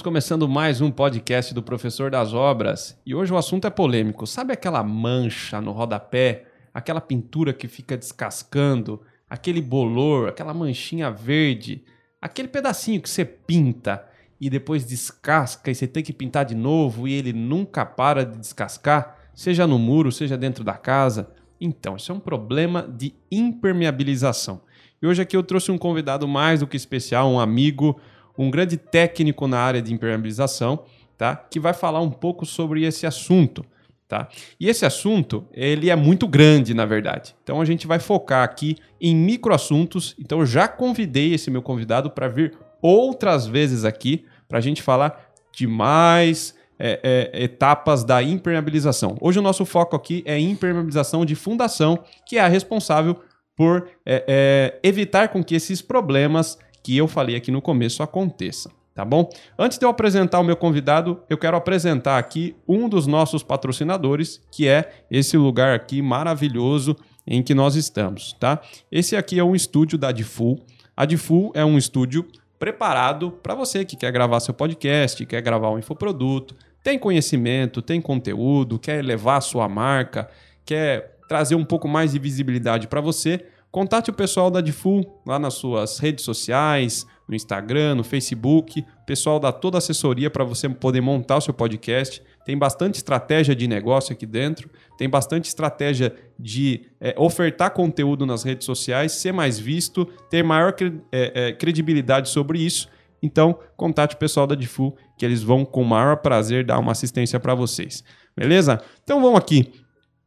Estamos começando mais um podcast do Professor das Obras e hoje o assunto é polêmico. Sabe aquela mancha no rodapé, aquela pintura que fica descascando, aquele bolor, aquela manchinha verde, aquele pedacinho que você pinta e depois descasca e você tem que pintar de novo e ele nunca para de descascar, seja no muro, seja dentro da casa? Então, isso é um problema de impermeabilização. E hoje aqui eu trouxe um convidado mais do que especial, um amigo um grande técnico na área de impermeabilização, tá? Que vai falar um pouco sobre esse assunto, tá? E esse assunto, ele é muito grande, na verdade. Então a gente vai focar aqui em microassuntos. Então eu já convidei esse meu convidado para vir outras vezes aqui para a gente falar de mais é, é, etapas da impermeabilização. Hoje o nosso foco aqui é impermeabilização de fundação, que é a responsável por é, é evitar com que esses problemas que eu falei aqui no começo aconteça. Tá bom? Antes de eu apresentar o meu convidado, eu quero apresentar aqui um dos nossos patrocinadores, que é esse lugar aqui maravilhoso em que nós estamos, tá? Esse aqui é um estúdio da Difull. A Difull é um estúdio preparado para você que quer gravar seu podcast, quer gravar um infoproduto, tem conhecimento, tem conteúdo, quer levar a sua marca, quer trazer um pouco mais de visibilidade para você Contate o pessoal da Difull lá nas suas redes sociais, no Instagram, no Facebook. O pessoal dá toda a assessoria para você poder montar o seu podcast. Tem bastante estratégia de negócio aqui dentro, tem bastante estratégia de é, ofertar conteúdo nas redes sociais, ser mais visto, ter maior é, é, credibilidade sobre isso. Então, contate o pessoal da Difu, que eles vão com o maior prazer dar uma assistência para vocês. Beleza? Então vamos aqui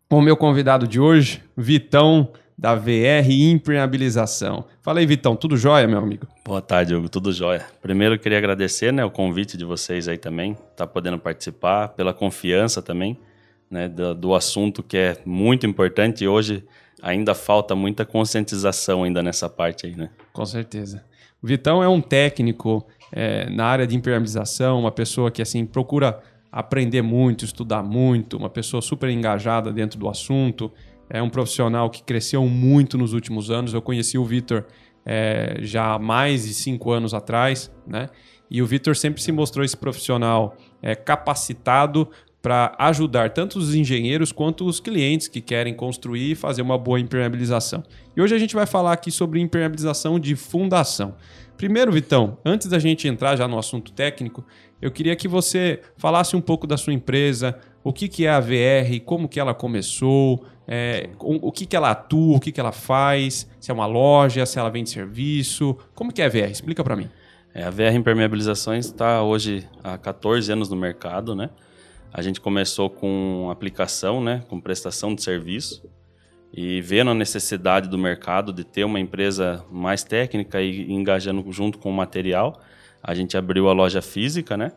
com o meu convidado de hoje, Vitão da VR Impermeabilização. Fala aí, Vitão, tudo jóia, meu amigo? Boa tarde, Hugo, tudo jóia. Primeiro, eu queria agradecer né, o convite de vocês aí também, tá podendo participar, pela confiança também né, do, do assunto que é muito importante e hoje ainda falta muita conscientização ainda nessa parte aí, né? Com certeza. O Vitão é um técnico é, na área de impermeabilização, uma pessoa que assim procura aprender muito, estudar muito, uma pessoa super engajada dentro do assunto é um profissional que cresceu muito nos últimos anos. Eu conheci o Vitor é, já há mais de cinco anos atrás, né? E o Vitor sempre se mostrou esse profissional é, capacitado para ajudar tanto os engenheiros quanto os clientes que querem construir e fazer uma boa impermeabilização. E hoje a gente vai falar aqui sobre impermeabilização de fundação. Primeiro, Vitão, antes da gente entrar já no assunto técnico, eu queria que você falasse um pouco da sua empresa, o que, que é a VR, como que ela começou, é, o, o, que, que ela atua, o que, que ela faz, se é uma loja, se ela vende serviço, como que é a VR? Explica para mim. É, a VR Impermeabilizações está hoje há 14 anos no mercado, né? A gente começou com aplicação, né, com prestação de serviço e vendo a necessidade do mercado de ter uma empresa mais técnica e engajando junto com o material, a gente abriu a loja física, né?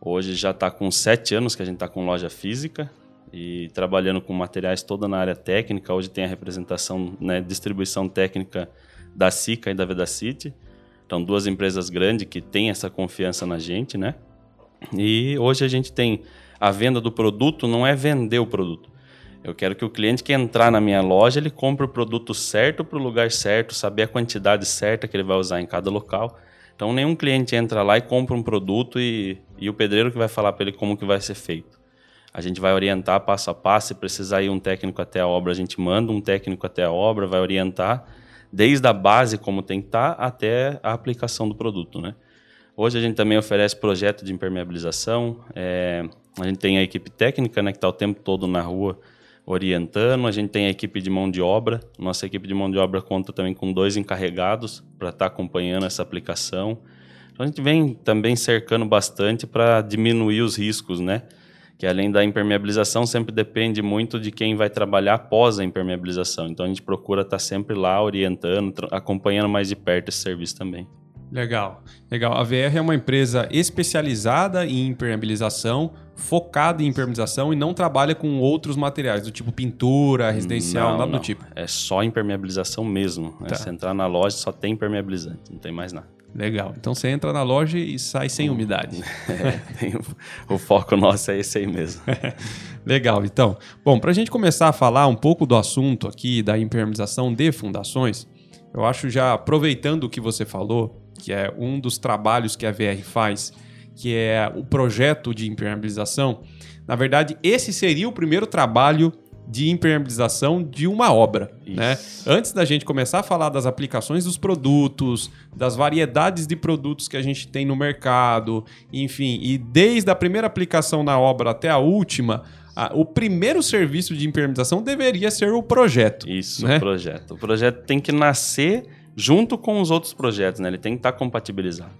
Hoje já está com sete anos que a gente está com loja física e trabalhando com materiais toda na área técnica. Hoje tem a representação, né, distribuição técnica da SICA e da Vedacity. Então, duas empresas grandes que têm essa confiança na gente, né? E hoje a gente tem a venda do produto, não é vender o produto. Eu quero que o cliente que entrar na minha loja, ele compre o produto certo para o lugar certo, saber a quantidade certa que ele vai usar em cada local. Então nenhum cliente entra lá e compra um produto e, e o pedreiro que vai falar para ele como que vai ser feito. A gente vai orientar passo a passo, se precisar ir um técnico até a obra, a gente manda um técnico até a obra, vai orientar desde a base como tem que estar tá, até a aplicação do produto, né? Hoje a gente também oferece projeto de impermeabilização, é, a gente tem a equipe técnica, né, que está o tempo todo na rua orientando. A gente tem a equipe de mão de obra. Nossa equipe de mão de obra conta também com dois encarregados para estar tá acompanhando essa aplicação. Então a gente vem também cercando bastante para diminuir os riscos, né? Que além da impermeabilização sempre depende muito de quem vai trabalhar após a impermeabilização. Então a gente procura estar tá sempre lá orientando, acompanhando mais de perto esse serviço também. Legal, legal. A VR é uma empresa especializada em impermeabilização, focada em impermeabilização e não trabalha com outros materiais, do tipo pintura, residencial, não, nada não. do tipo. É só impermeabilização mesmo. Né? Tá. Se entrar na loja, só tem impermeabilizante, não tem mais nada. Legal. Então você entra na loja e sai sem hum. umidade. É, o, o, foco nosso é esse aí mesmo. Legal, então. Bom, para a gente começar a falar um pouco do assunto aqui da impermeabilização de fundações, eu acho já aproveitando o que você falou, que é um dos trabalhos que a VR faz, que é o projeto de impermeabilização, na verdade, esse seria o primeiro trabalho de impermeabilização de uma obra. Né? Antes da gente começar a falar das aplicações dos produtos, das variedades de produtos que a gente tem no mercado, enfim, e desde a primeira aplicação na obra até a última, a, o primeiro serviço de impermeabilização deveria ser o projeto. Isso, né? o projeto. O projeto tem que nascer junto com os outros projetos, né? ele tem que estar compatibilizado.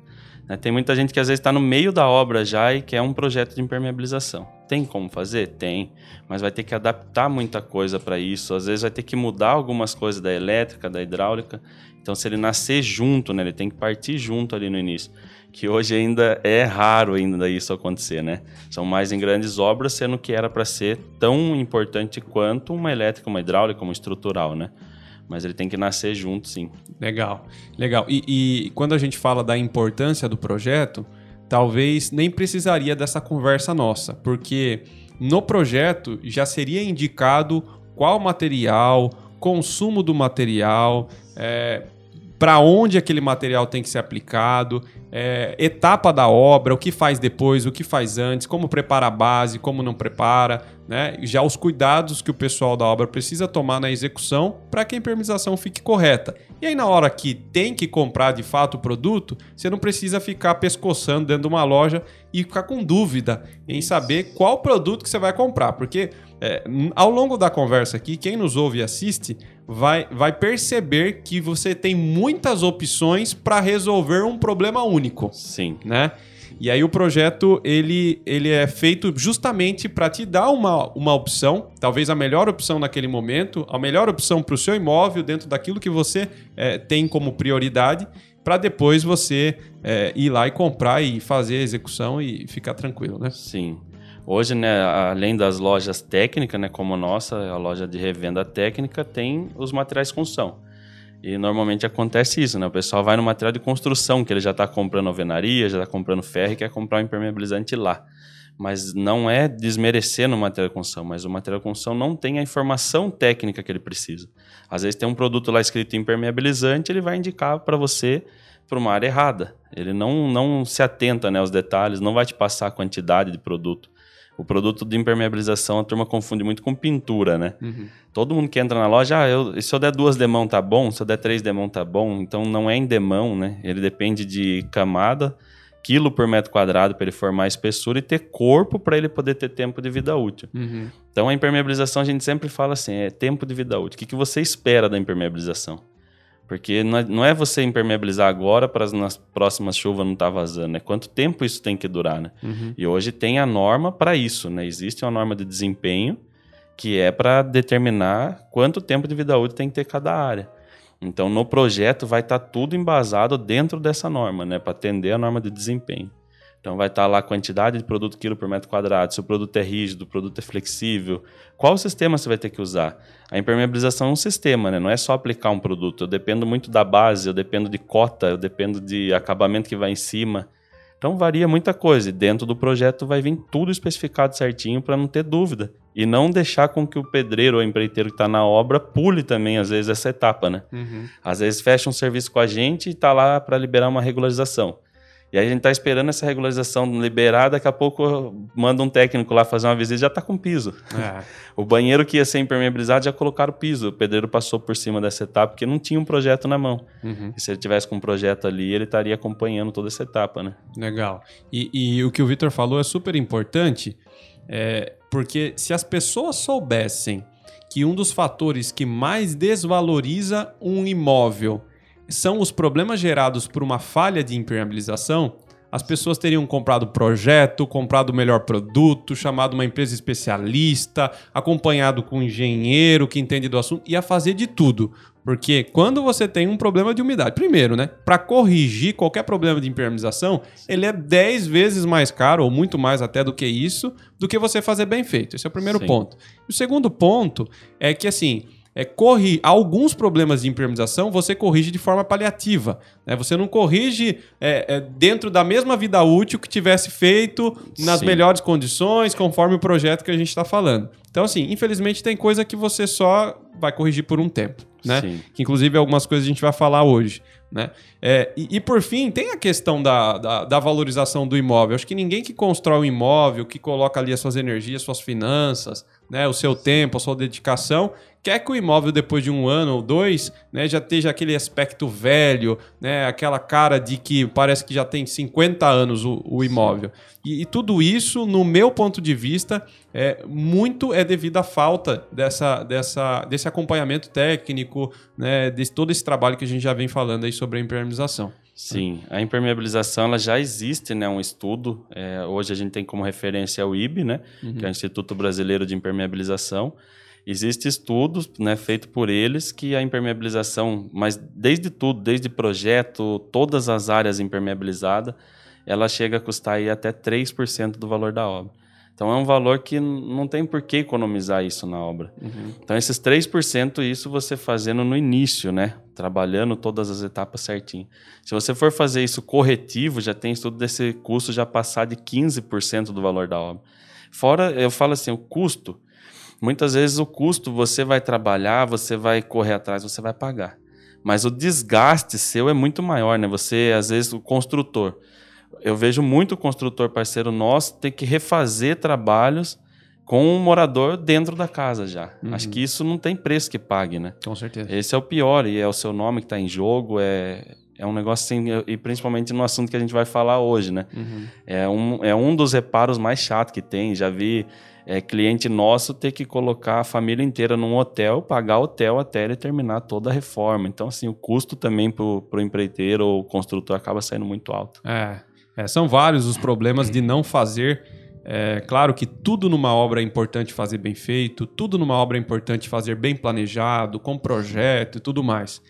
Né? Tem muita gente que às vezes está no meio da obra já e quer um projeto de impermeabilização. Tem como fazer? Tem, mas vai ter que adaptar muita coisa para isso. Às vezes vai ter que mudar algumas coisas da elétrica, da hidráulica. Então, se ele nascer junto, né, ele tem que partir junto ali no início. Que hoje ainda é raro ainda isso acontecer, né? São mais em grandes obras, sendo que era para ser tão importante quanto uma elétrica, uma hidráulica, uma estrutural, né? mas ele tem que nascer junto, sim. Legal, legal. E, e, quando a gente fala da importância do projeto, talvez nem precisaria dessa conversa nossa, porque no projeto já seria indicado qual material, consumo do material, é, para onde aquele material tem que ser aplicado, é, etapa da obra, o que faz depois, o que faz antes, como prepara a base, como não prepara, né? já os cuidados que o pessoal da obra precisa tomar na execução para que a impermeabilização fique correta. E aí, na hora que tem que comprar de fato o produto, você não precisa ficar pescoçando dentro de uma loja e ficar com dúvida em saber qual produto que você vai comprar, porque é, ao longo da conversa aqui, quem nos ouve e assiste vai, vai perceber que você tem muitas opções para resolver um problema único. Sim. Né? E aí o projeto ele, ele é feito justamente para te dar uma, uma opção, talvez a melhor opção naquele momento, a melhor opção para o seu imóvel dentro daquilo que você é, tem como prioridade, para depois você é, ir lá e comprar e fazer a execução e ficar tranquilo, né? Sim. Hoje, né, além das lojas técnicas, né, como a nossa, a loja de revenda técnica, tem os materiais de construção. E normalmente acontece isso, né? O pessoal vai no material de construção, que ele já está comprando alvenaria, já está comprando ferro e quer comprar um impermeabilizante lá. Mas não é desmerecer no material de construção, mas o material de construção não tem a informação técnica que ele precisa. Às vezes tem um produto lá escrito impermeabilizante, ele vai indicar para você para uma área errada. Ele não, não se atenta né, aos detalhes, não vai te passar a quantidade de produto. O produto de impermeabilização a turma confunde muito com pintura, né? Uhum. Todo mundo que entra na loja, ah, eu, se eu der duas demão tá bom, se eu der três demão tá bom. Então não é em demão, né? Ele depende de camada, quilo por metro quadrado para ele formar espessura e ter corpo para ele poder ter tempo de vida útil. Uhum. Então a impermeabilização a gente sempre fala assim, é tempo de vida útil. O que, que você espera da impermeabilização? Porque não é, é você impermeabilizar agora para nas próximas chuvas não estar tá vazando, é quanto tempo isso tem que durar, né? Uhum. E hoje tem a norma para isso, né? Existe uma norma de desempenho que é para determinar quanto tempo de vida útil tem que ter cada área. Então, no projeto vai estar tá tudo embasado dentro dessa norma, né? Para atender a norma de desempenho. Então vai estar lá a quantidade de produto quilo por metro quadrado, se o produto é rígido, o produto é flexível, qual sistema você vai ter que usar. A impermeabilização é um sistema, né? não é só aplicar um produto. Eu dependo muito da base, eu dependo de cota, eu dependo de acabamento que vai em cima. Então varia muita coisa e dentro do projeto vai vir tudo especificado certinho para não ter dúvida. E não deixar com que o pedreiro ou empreiteiro que está na obra pule também, às vezes, essa etapa, né? Uhum. Às vezes fecha um serviço com a gente e está lá para liberar uma regularização. E aí a gente está esperando essa regularização liberar, daqui a pouco manda um técnico lá fazer uma visita e já está com piso. É. O banheiro que ia ser impermeabilizado já colocaram piso. O pedreiro passou por cima dessa etapa porque não tinha um projeto na mão. Uhum. E se ele tivesse com um projeto ali, ele estaria acompanhando toda essa etapa, né? Legal. E, e o que o Vitor falou é super importante, é, porque se as pessoas soubessem que um dos fatores que mais desvaloriza um imóvel são os problemas gerados por uma falha de impermeabilização, as pessoas teriam comprado projeto, comprado o melhor produto, chamado uma empresa especialista, acompanhado com um engenheiro que entende do assunto, ia fazer de tudo. Porque quando você tem um problema de umidade, primeiro, né? Para corrigir qualquer problema de impermeabilização, ele é 10 vezes mais caro, ou muito mais até do que isso, do que você fazer bem feito. Esse é o primeiro Sim. ponto. O segundo ponto é que, assim, é, corri alguns problemas de impermeabilização você corrige de forma paliativa. Né? Você não corrige é, é, dentro da mesma vida útil que tivesse feito nas Sim. melhores condições, conforme o projeto que a gente está falando. Então, assim, infelizmente tem coisa que você só vai corrigir por um tempo. Né? Que inclusive algumas coisas a gente vai falar hoje. Né? É, e, e, por fim, tem a questão da, da, da, valorização do imóvel. Acho que ninguém que constrói um imóvel, que coloca ali as suas energias, suas finanças, né, o seu tempo, a sua dedicação, quer que o imóvel, depois de um ano ou dois, né, já esteja aquele aspecto velho, né, aquela cara de que parece que já tem 50 anos o, o imóvel. E, e, tudo isso, no meu ponto de vista, é, muito é devido à falta dessa, dessa, desse acompanhamento técnico, né, de todo esse trabalho que a gente já vem falando aí sobre a impermeabilização. Sim, a impermeabilização ela já existe, né, um estudo. É, hoje a gente tem como referência o IB, né, uhum. que é o Instituto Brasileiro de Impermeabilização. Existem estudos né, feitos por eles que a impermeabilização, mas desde tudo, desde projeto, todas as áreas impermeabilizadas, ela chega a custar aí até 3% do valor da obra. Então é um valor que não tem por que economizar isso na obra. Uhum. Então esses 3%, isso você fazendo no início, né? Trabalhando todas as etapas certinho. Se você for fazer isso corretivo, já tem estudo desse custo já passar de 15% do valor da obra. Fora, eu falo assim, o custo, Muitas vezes o custo você vai trabalhar, você vai correr atrás, você vai pagar. Mas o desgaste seu é muito maior, né? Você, às vezes, o construtor. Eu vejo muito construtor parceiro nosso ter que refazer trabalhos com o morador dentro da casa já. Uhum. Acho que isso não tem preço que pague, né? Com certeza. Esse é o pior, e é o seu nome que está em jogo, é, é um negócio assim, e principalmente no assunto que a gente vai falar hoje, né? Uhum. É, um, é um dos reparos mais chatos que tem. Já vi é, cliente nosso ter que colocar a família inteira num hotel, pagar hotel até ele terminar toda a reforma. Então, assim, o custo também para o empreiteiro ou construtor acaba saindo muito alto. É, é, são vários os problemas de não fazer. É, claro que tudo numa obra é importante fazer bem feito, tudo numa obra é importante fazer bem planejado, com projeto e tudo mais.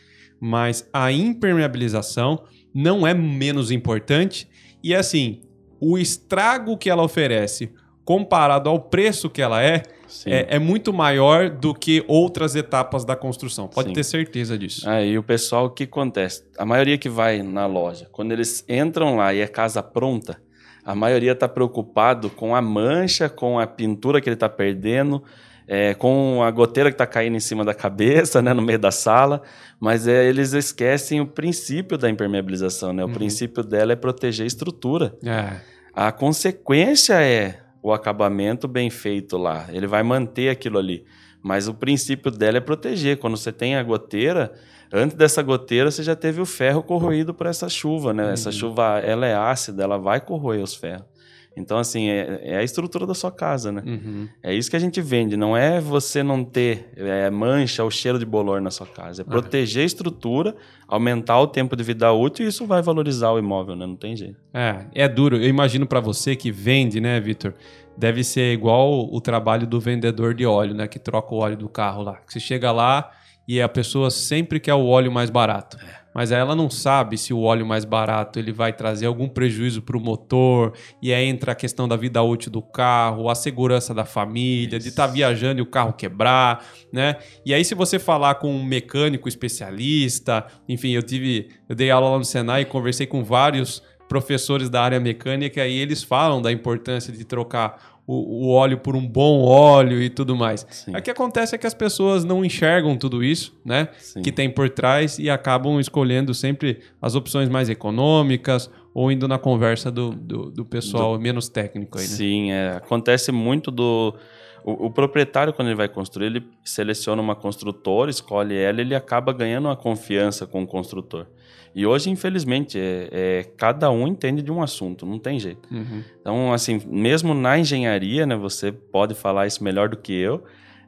Mas a impermeabilização não é menos importante e assim, o estrago que ela oferece comparado ao preço que ela é, é, é, muito maior do que outras etapas da construção. Pode Sim. ter certeza disso. Aí o pessoal, o que acontece? A maioria que vai na loja, quando eles entram lá e é casa pronta, a maioria está preocupado com a mancha, com a pintura que ele está perdendo, é, com a goteira que está caindo em cima da cabeça, né, no meio da sala, mas é, eles esquecem o princípio da impermeabilização. Né? O uhum. princípio dela é proteger a estrutura. É. A consequência é o acabamento bem feito lá. Ele vai manter aquilo ali. Mas o princípio dela é proteger. Quando você tem a goteira, antes dessa goteira você já teve o ferro corroído por essa chuva, né? Uhum. Essa chuva, ela é ácida, ela vai corroer os ferros. Então, assim, é, é, a estrutura da sua casa, né? Uhum. É isso que a gente vende. Não é você não ter é, mancha ou cheiro de bolor na sua casa. É proteger a estrutura, aumentar o tempo de vida útil e isso vai valorizar o imóvel, né? Não tem jeito. É, é duro. Eu imagino para você que vende, né, Vitor? Deve ser igual o trabalho do vendedor de óleo, né? Que troca o óleo do carro lá. Você chega lá e a pessoa sempre quer o óleo mais barato. É mas ela não sabe se o óleo mais barato ele vai trazer algum prejuízo para o motor, e aí entra a questão da vida útil do carro, a segurança da família, Isso. de estar tá viajando e o carro quebrar, né? E aí se você falar com um mecânico especialista, enfim, eu tive, eu dei aula lá no Senai e conversei com vários professores da área mecânica e eles falam da importância de trocar o, o óleo por um bom óleo e tudo mais. Sim. O que acontece é que as pessoas não enxergam tudo isso, né? Sim. Que tem por trás e acabam escolhendo sempre as opções mais econômicas ou indo na conversa do, do, do pessoal do... menos técnico aí, né? Sim, é, acontece muito do. O, o, proprietário, quando ele vai construir, ele seleciona uma construtora, escolhe ela, ele acaba ganhando uma confiança com o construtor. E hoje, infelizmente, é, é, cada um entende de um assunto, não tem jeito. Uhum. Então, assim, mesmo na engenharia, né, você pode falar isso melhor do que eu,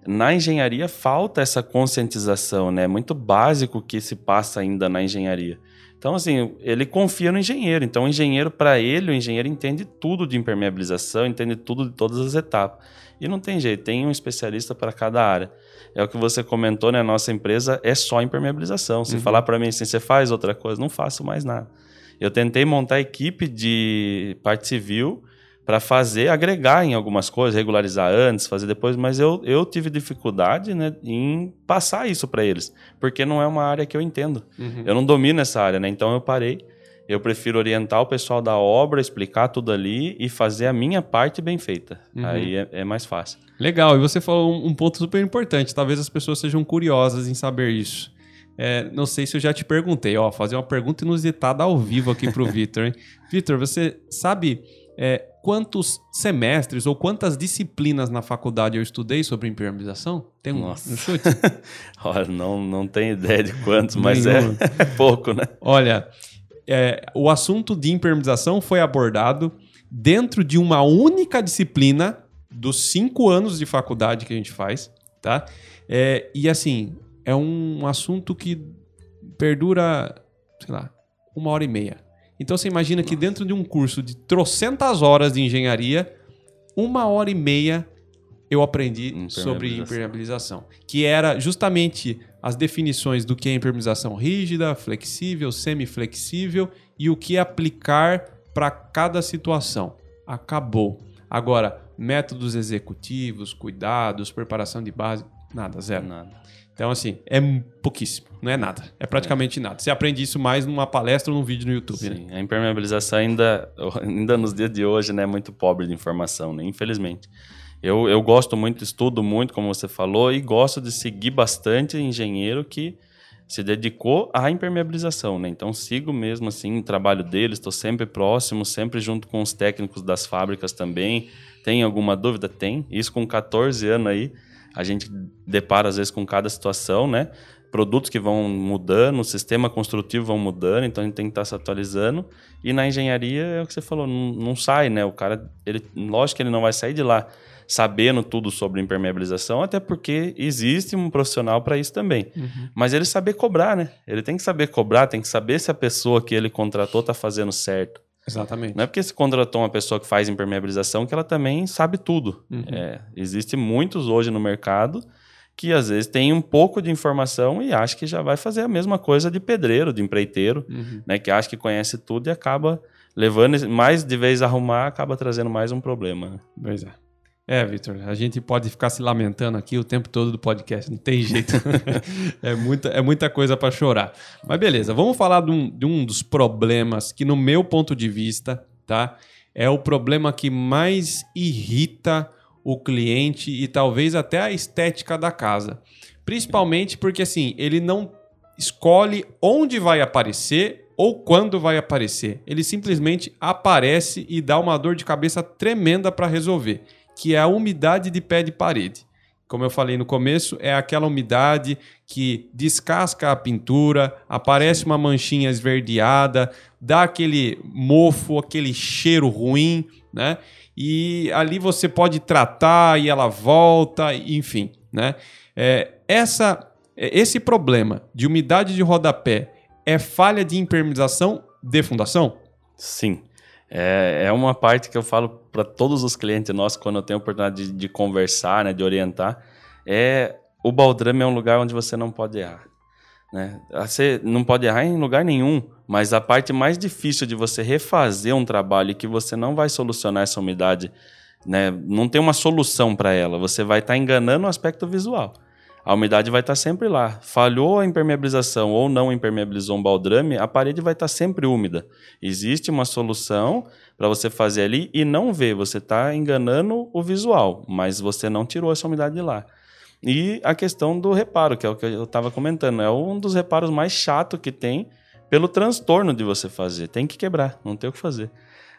na engenharia falta essa conscientização, né? É muito básico que se passa ainda na engenharia. Então, assim, ele confia no engenheiro. Então, o engenheiro, para ele, o engenheiro entende tudo de impermeabilização, entende tudo de todas as etapas. E não tem jeito, tem um especialista para cada área é o que você comentou, né? Nossa empresa é só impermeabilização. Se uhum. falar para mim assim, você faz outra coisa, não faço mais nada. Eu tentei montar equipe de parte civil para fazer, agregar em algumas coisas, regularizar antes, fazer depois, mas eu, eu tive dificuldade né, em passar isso para eles, porque não é uma área que eu entendo. Uhum. Eu não domino essa área, né? Então eu parei eu prefiro orientar o pessoal da obra, explicar tudo ali e fazer a minha parte bem feita. Uhum. Aí é, é, mais fácil. Legal, e você falou um, ponto super importante. Talvez as pessoas sejam curiosas em saber isso. É, não sei se eu já te perguntei, ó, fazer uma pergunta inusitada ao vivo aqui para o Vitor. Vitor, você sabe é, quantos semestres ou quantas disciplinas na faculdade eu estudei sobre impermeabilização? Tem um, um chute? Olha, não, não tenho ideia de quantos, mas é, é, pouco, né? Olha, é, o assunto de impermeabilização foi abordado dentro de uma única disciplina dos cinco anos de faculdade que a gente faz, tá? É, e assim, é um assunto que perdura, sei lá, uma hora e meia. Então você imagina Nossa. que dentro de um curso de trocentas horas de engenharia, uma hora e meia eu aprendi impermeabilização. sobre impermeabilização, que era justamente as definições do que é impermeabilização rígida, flexível, semiflexível e o que aplicar para cada situação. Acabou. Agora, métodos executivos, cuidados, preparação de base, nada, zero. Nada. Então, assim, é pouquíssimo, não é nada. É praticamente é. nada. Você aprende isso mais numa palestra ou num vídeo no YouTube. Sim, né? a impermeabilização ainda, ainda nos dias de hoje né, é muito pobre de informação, né? infelizmente. Eu, eu gosto muito, estudo muito, como você falou, e gosto de seguir bastante engenheiro que se dedicou à impermeabilização, né? Então sigo mesmo assim o trabalho deles, estou sempre próximo, sempre junto com os técnicos das fábricas também. Tem alguma dúvida? Tem. Isso com 14 anos aí a gente depara às vezes com cada situação, né? Produtos que vão mudando, o sistema construtivo vão mudando, então a gente tem que estar se atualizando. E na engenharia é o que você falou, não, não sai, né? O cara, ele, lógico que ele não vai sair de lá sabendo tudo sobre impermeabilização, até porque existe um profissional para isso também. Uhum. Mas ele saber cobrar, né? Ele tem que saber cobrar, tem que saber se a pessoa que ele contratou está fazendo certo. Exatamente. Não é porque se contratou uma pessoa que faz impermeabilização que ela também sabe tudo. Uhum. É, existe muitos hoje no mercado que às vezes tem um pouco de informação e acha que já vai fazer a mesma coisa de pedreiro, de empreiteiro, uhum. né? Que acha que conhece tudo e acaba levando mais de vez a arrumar, acaba trazendo mais um problema. Né? Pois é. É, Vitor, a gente pode ficar se lamentando aqui o tempo todo do podcast, não tem jeito. é, muita, é muita coisa para chorar. Mas beleza, vamos falar de um, de um dos problemas que, no meu ponto de vista, tá, é o problema que mais irrita o cliente e talvez até a estética da casa. Principalmente porque assim, ele não escolhe onde vai aparecer ou quando vai aparecer. Ele simplesmente aparece e dá uma dor de cabeça tremenda para resolver que é a umidade de pé de parede. Como eu falei no começo, é aquela umidade que descasca a pintura, aparece uma manchinha esverdeada, dá aquele mofo, aquele cheiro ruim, né? E ali você pode tratar e ela volta, enfim, né? É, essa, esse problema de umidade de rodapé é falha de impermeabilização de fundação? Sim. É, é uma parte que eu falo para todos os clientes nossos quando eu tenho a oportunidade de, de conversar, né, de orientar. É o baldrame é um lugar onde você não pode errar. Né? Você não pode errar em lugar nenhum, mas a parte mais difícil de você refazer um trabalho que você não vai solucionar essa umidade, né? não tem uma solução para ela, você vai estar tá enganando o aspecto visual a umidade vai estar sempre lá. Falhou a impermeabilização ou não impermeabilizou um baldrame, a parede vai estar sempre úmida. Existe uma solução para você fazer ali e não ver. Você está enganando o visual, mas você não tirou essa umidade de lá. E a questão do reparo, que é o que eu estava comentando, é um dos reparos mais chato que tem pelo transtorno de você fazer. Tem que quebrar, não tem o que fazer.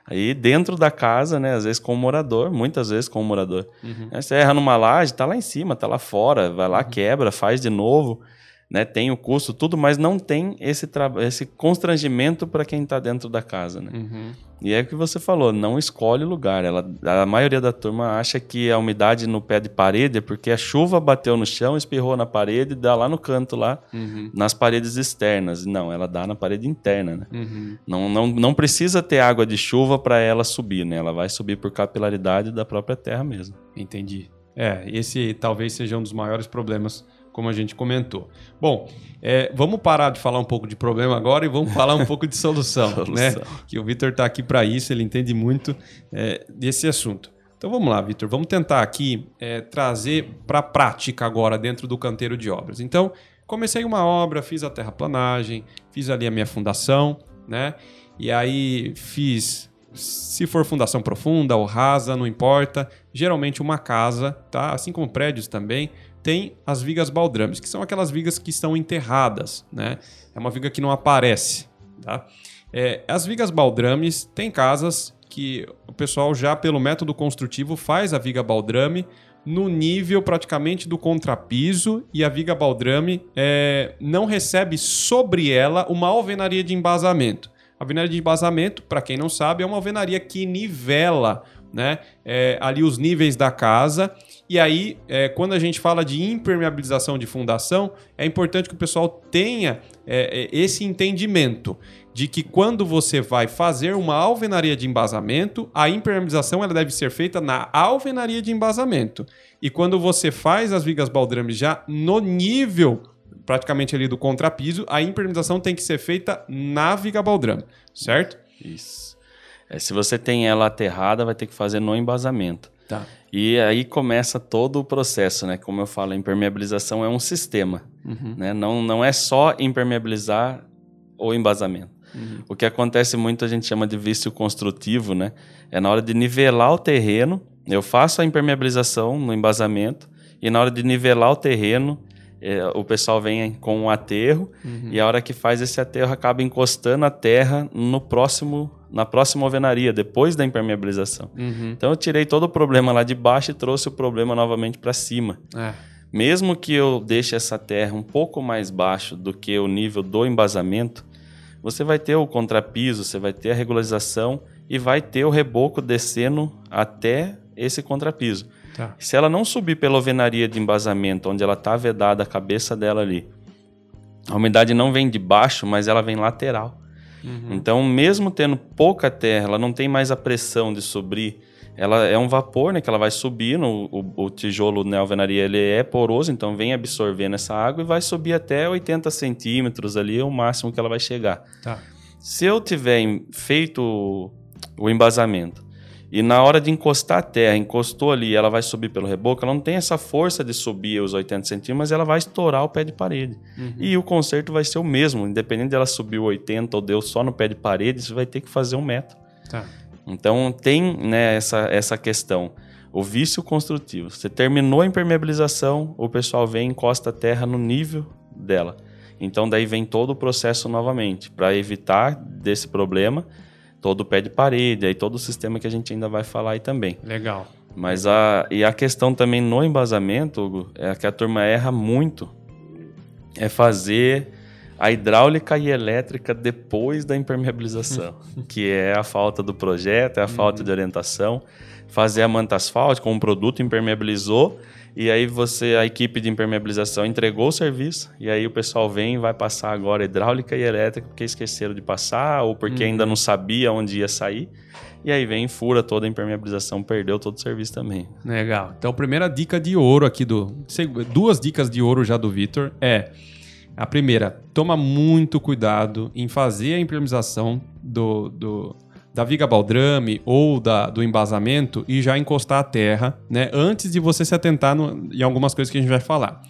Aí dentro da casa, né? Às vezes com o morador, muitas vezes com o morador. Uhum. Você erra numa laje, tá lá em cima, tá lá fora, vai lá, uhum. quebra, faz de novo, né? Tem o custo, tudo, mas não tem esse, esse constrangimento para quem está dentro da casa, né? Uhum. E é o que você falou, não escolhe lugar. Ela, a maioria da turma acha que a umidade no pé de parede é porque a chuva bateu no chão, espirrou na parede e dá lá no canto, lá uhum. nas paredes externas. Não, ela dá na parede interna. Né? Uhum. Não, não, não precisa ter água de chuva para ela subir, né? Ela vai subir por capilaridade da própria terra mesmo. Entendi. É, esse talvez seja um dos maiores problemas como a gente comentou. Bom, é, vamos parar de falar um pouco de problema agora e vamos falar um pouco de solução, solução. né? Que o Vitor está aqui para isso, ele entende muito é, desse assunto. Então vamos lá, Vitor, vamos tentar aqui é, trazer para a prática agora dentro do canteiro de obras. Então, comecei uma obra, fiz a terraplanagem, fiz ali a minha fundação, né? E aí fiz se for fundação profunda ou rasa, não importa. Geralmente uma casa, tá? Assim como prédios também, tem as vigas baldrames, que são aquelas vigas que estão enterradas, né? É uma viga que não aparece, tá? É, as vigas baldrames tem casas que o pessoal já pelo método construtivo faz a viga baldrame no nível praticamente do contrapiso e a viga baldrame é, não recebe sobre ela uma alvenaria de embasamento. A alvenaria de embasamento, para quem não sabe, é uma alvenaria que nivela né, é, ali os níveis da casa. E aí, é, quando a gente fala de impermeabilização de fundação, é importante que o pessoal tenha é, é esse entendimento de que quando você vai fazer uma alvenaria de embasamento, a impermeabilização ela deve ser feita na alvenaria de embasamento. E quando você faz as vigas baldrames já no nível praticamente ali do contrapiso, a impermeabilização tem que ser feita na viga baldrame, certo? Isso. É, se você tem ela aterrada, vai ter que fazer no embasamento. Tá. E aí começa todo o processo, né? Como eu falo, a impermeabilização é um sistema, uhum. né? Não, não é só impermeabilizar o embasamento. Uhum. O que acontece muito a gente chama de vício construtivo, né? É na hora de nivelar o terreno, eu faço a impermeabilização no embasamento e na hora de nivelar o terreno, é, o pessoal vem com um aterro uhum. e a hora que faz esse aterro acaba encostando a terra no próximo na próxima alvenaria, depois da impermeabilização. Uhum. Então eu tirei todo o problema lá de baixo e trouxe o problema novamente para cima. É. Mesmo que eu deixe essa terra um pouco mais baixo do que o nível do embasamento, você vai ter o contrapiso, você vai ter a regularização e vai ter o reboco descendo até esse contrapiso. Tá. Se ela não subir pela alvenaria de embasamento, onde ela está vedada a cabeça dela ali, a umidade não vem de baixo, mas ela vem lateral. Uhum. Então, mesmo tendo pouca terra, ela não tem mais a pressão de subir ela é um vapor, né, que ela vai subindo, o, o tijolo na alvenaria ele é poroso, então vem absorvendo essa água e vai subir até 80 centímetros ali, é o máximo que ela vai chegar. Tá. Se eu tiver feito o embasamento e na hora de encostar a terra, encostou ali, ela vai subir pelo reboco, ela não tem essa força de subir os 80 centímetros, mas ela vai estourar o pé de parede. Uhum. E o conserto vai ser o mesmo, independente dela subir 80 ou deu só no pé de parede, você vai ter que fazer um metro. Tá. Então tem né, essa, essa questão. O vício construtivo. Você terminou a impermeabilização, o pessoal vem e encosta a terra no nível dela. Então daí vem todo o processo novamente, para evitar desse problema, todo o pé de parede, aí todo o sistema que a gente ainda vai falar aí também. Legal. Mas a, e a questão também no embasamento, Hugo, é que a turma erra muito. É fazer a hidráulica e elétrica depois da impermeabilização, que é a falta do projeto, é a falta de orientação. Fazer a manta asfáltica, um produto impermeabilizou, e aí você, a equipe de impermeabilização entregou o serviço, e aí o pessoal vem e vai passar agora hidráulica e elétrica porque esqueceram de passar, ou porque uhum. ainda não sabia onde ia sair. E aí vem, fura toda a impermeabilização, perdeu todo o serviço também. Legal. Então, primeira dica de ouro aqui do. Duas dicas de ouro já do Vitor é a primeira, toma muito cuidado em fazer a impermeabilização do, do, da viga baldrame ou da, do embasamento e já encostar a terra, né? Antes de você se atentar no, em algumas coisas que a gente vai falar.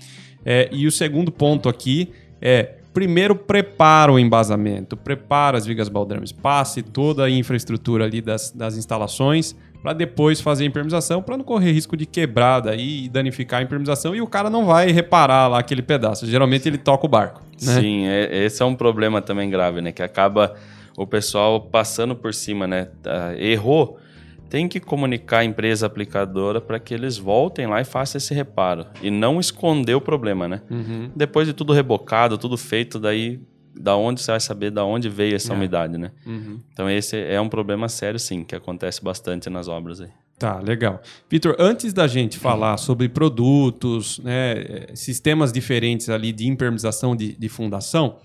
É, e o segundo ponto aqui é primeiro prepara o embasamento, prepara as vigas baldrames, passe toda a infraestrutura ali das, das instalações para depois fazer a impermeabilização, para não correr risco de quebrada e danificar a impermeabilização e o cara não vai reparar lá aquele pedaço. Geralmente ele toca o barco. Né? Sim, é, esse é um problema também grave, né? Que acaba o pessoal passando por cima, né? Uh, errou, tem que comunicar a empresa aplicadora para que eles voltem lá e façam esse reparo e não esconder o problema, né? Uhum. Depois de tudo rebocado, tudo feito, daí da onde você vai saber da onde veio essa é. umidade, né? Uhum. Então esse é um problema sério, sim, que acontece bastante nas obras aí. Tá, legal. Vitor, antes da gente falar sobre produtos, né, sistemas diferentes ali de impermeabilização de, de fundação,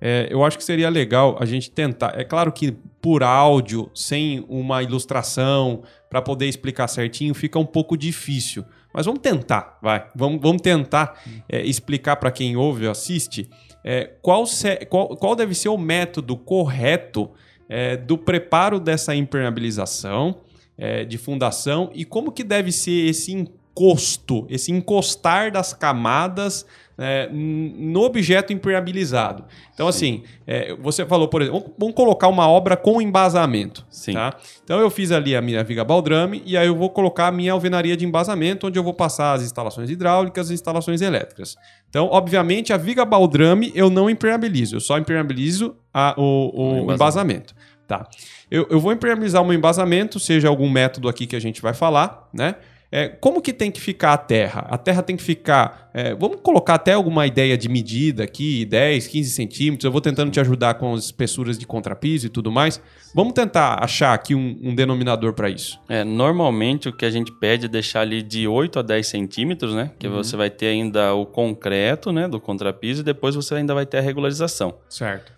é, eu acho que seria legal a gente tentar. É claro que por áudio, sem uma ilustração, para poder explicar certinho, fica um pouco difícil. Mas vamos tentar, vai. Vamos, vamos tentar é, explicar para quem ouve ou assiste é, qual, se, qual, qual, deve ser o método correto é, do preparo dessa impermeabilização é, de fundação e como que deve ser esse encosto, esse encostar das camadas é, no objeto impermeabilizado. Então, Sim. assim, é, você falou, por exemplo, vamos colocar uma obra com embasamento. Sim. Tá? Então, eu fiz ali a minha viga baldrame e aí eu vou colocar a minha alvenaria de embasamento, onde eu vou passar as instalações hidráulicas e instalações elétricas. Então, obviamente, a viga baldrame eu não impermeabilizo, eu só impermeabilizo a, o, o, o embasamento. embasamento. Tá. Eu, eu vou impermeabilizar o meu embasamento, seja algum método aqui que a gente vai falar, né? É, como que tem que ficar a terra? A terra tem que ficar. É, vamos colocar até alguma ideia de medida aqui, 10, 15 centímetros. Eu vou tentando te ajudar com as espessuras de contrapiso e tudo mais. Vamos tentar achar aqui um, um denominador para isso. É, normalmente o que a gente pede é deixar ali de 8 a 10 centímetros, né? Que uhum. você vai ter ainda o concreto, né? Do contrapiso e depois você ainda vai ter a regularização. Certo.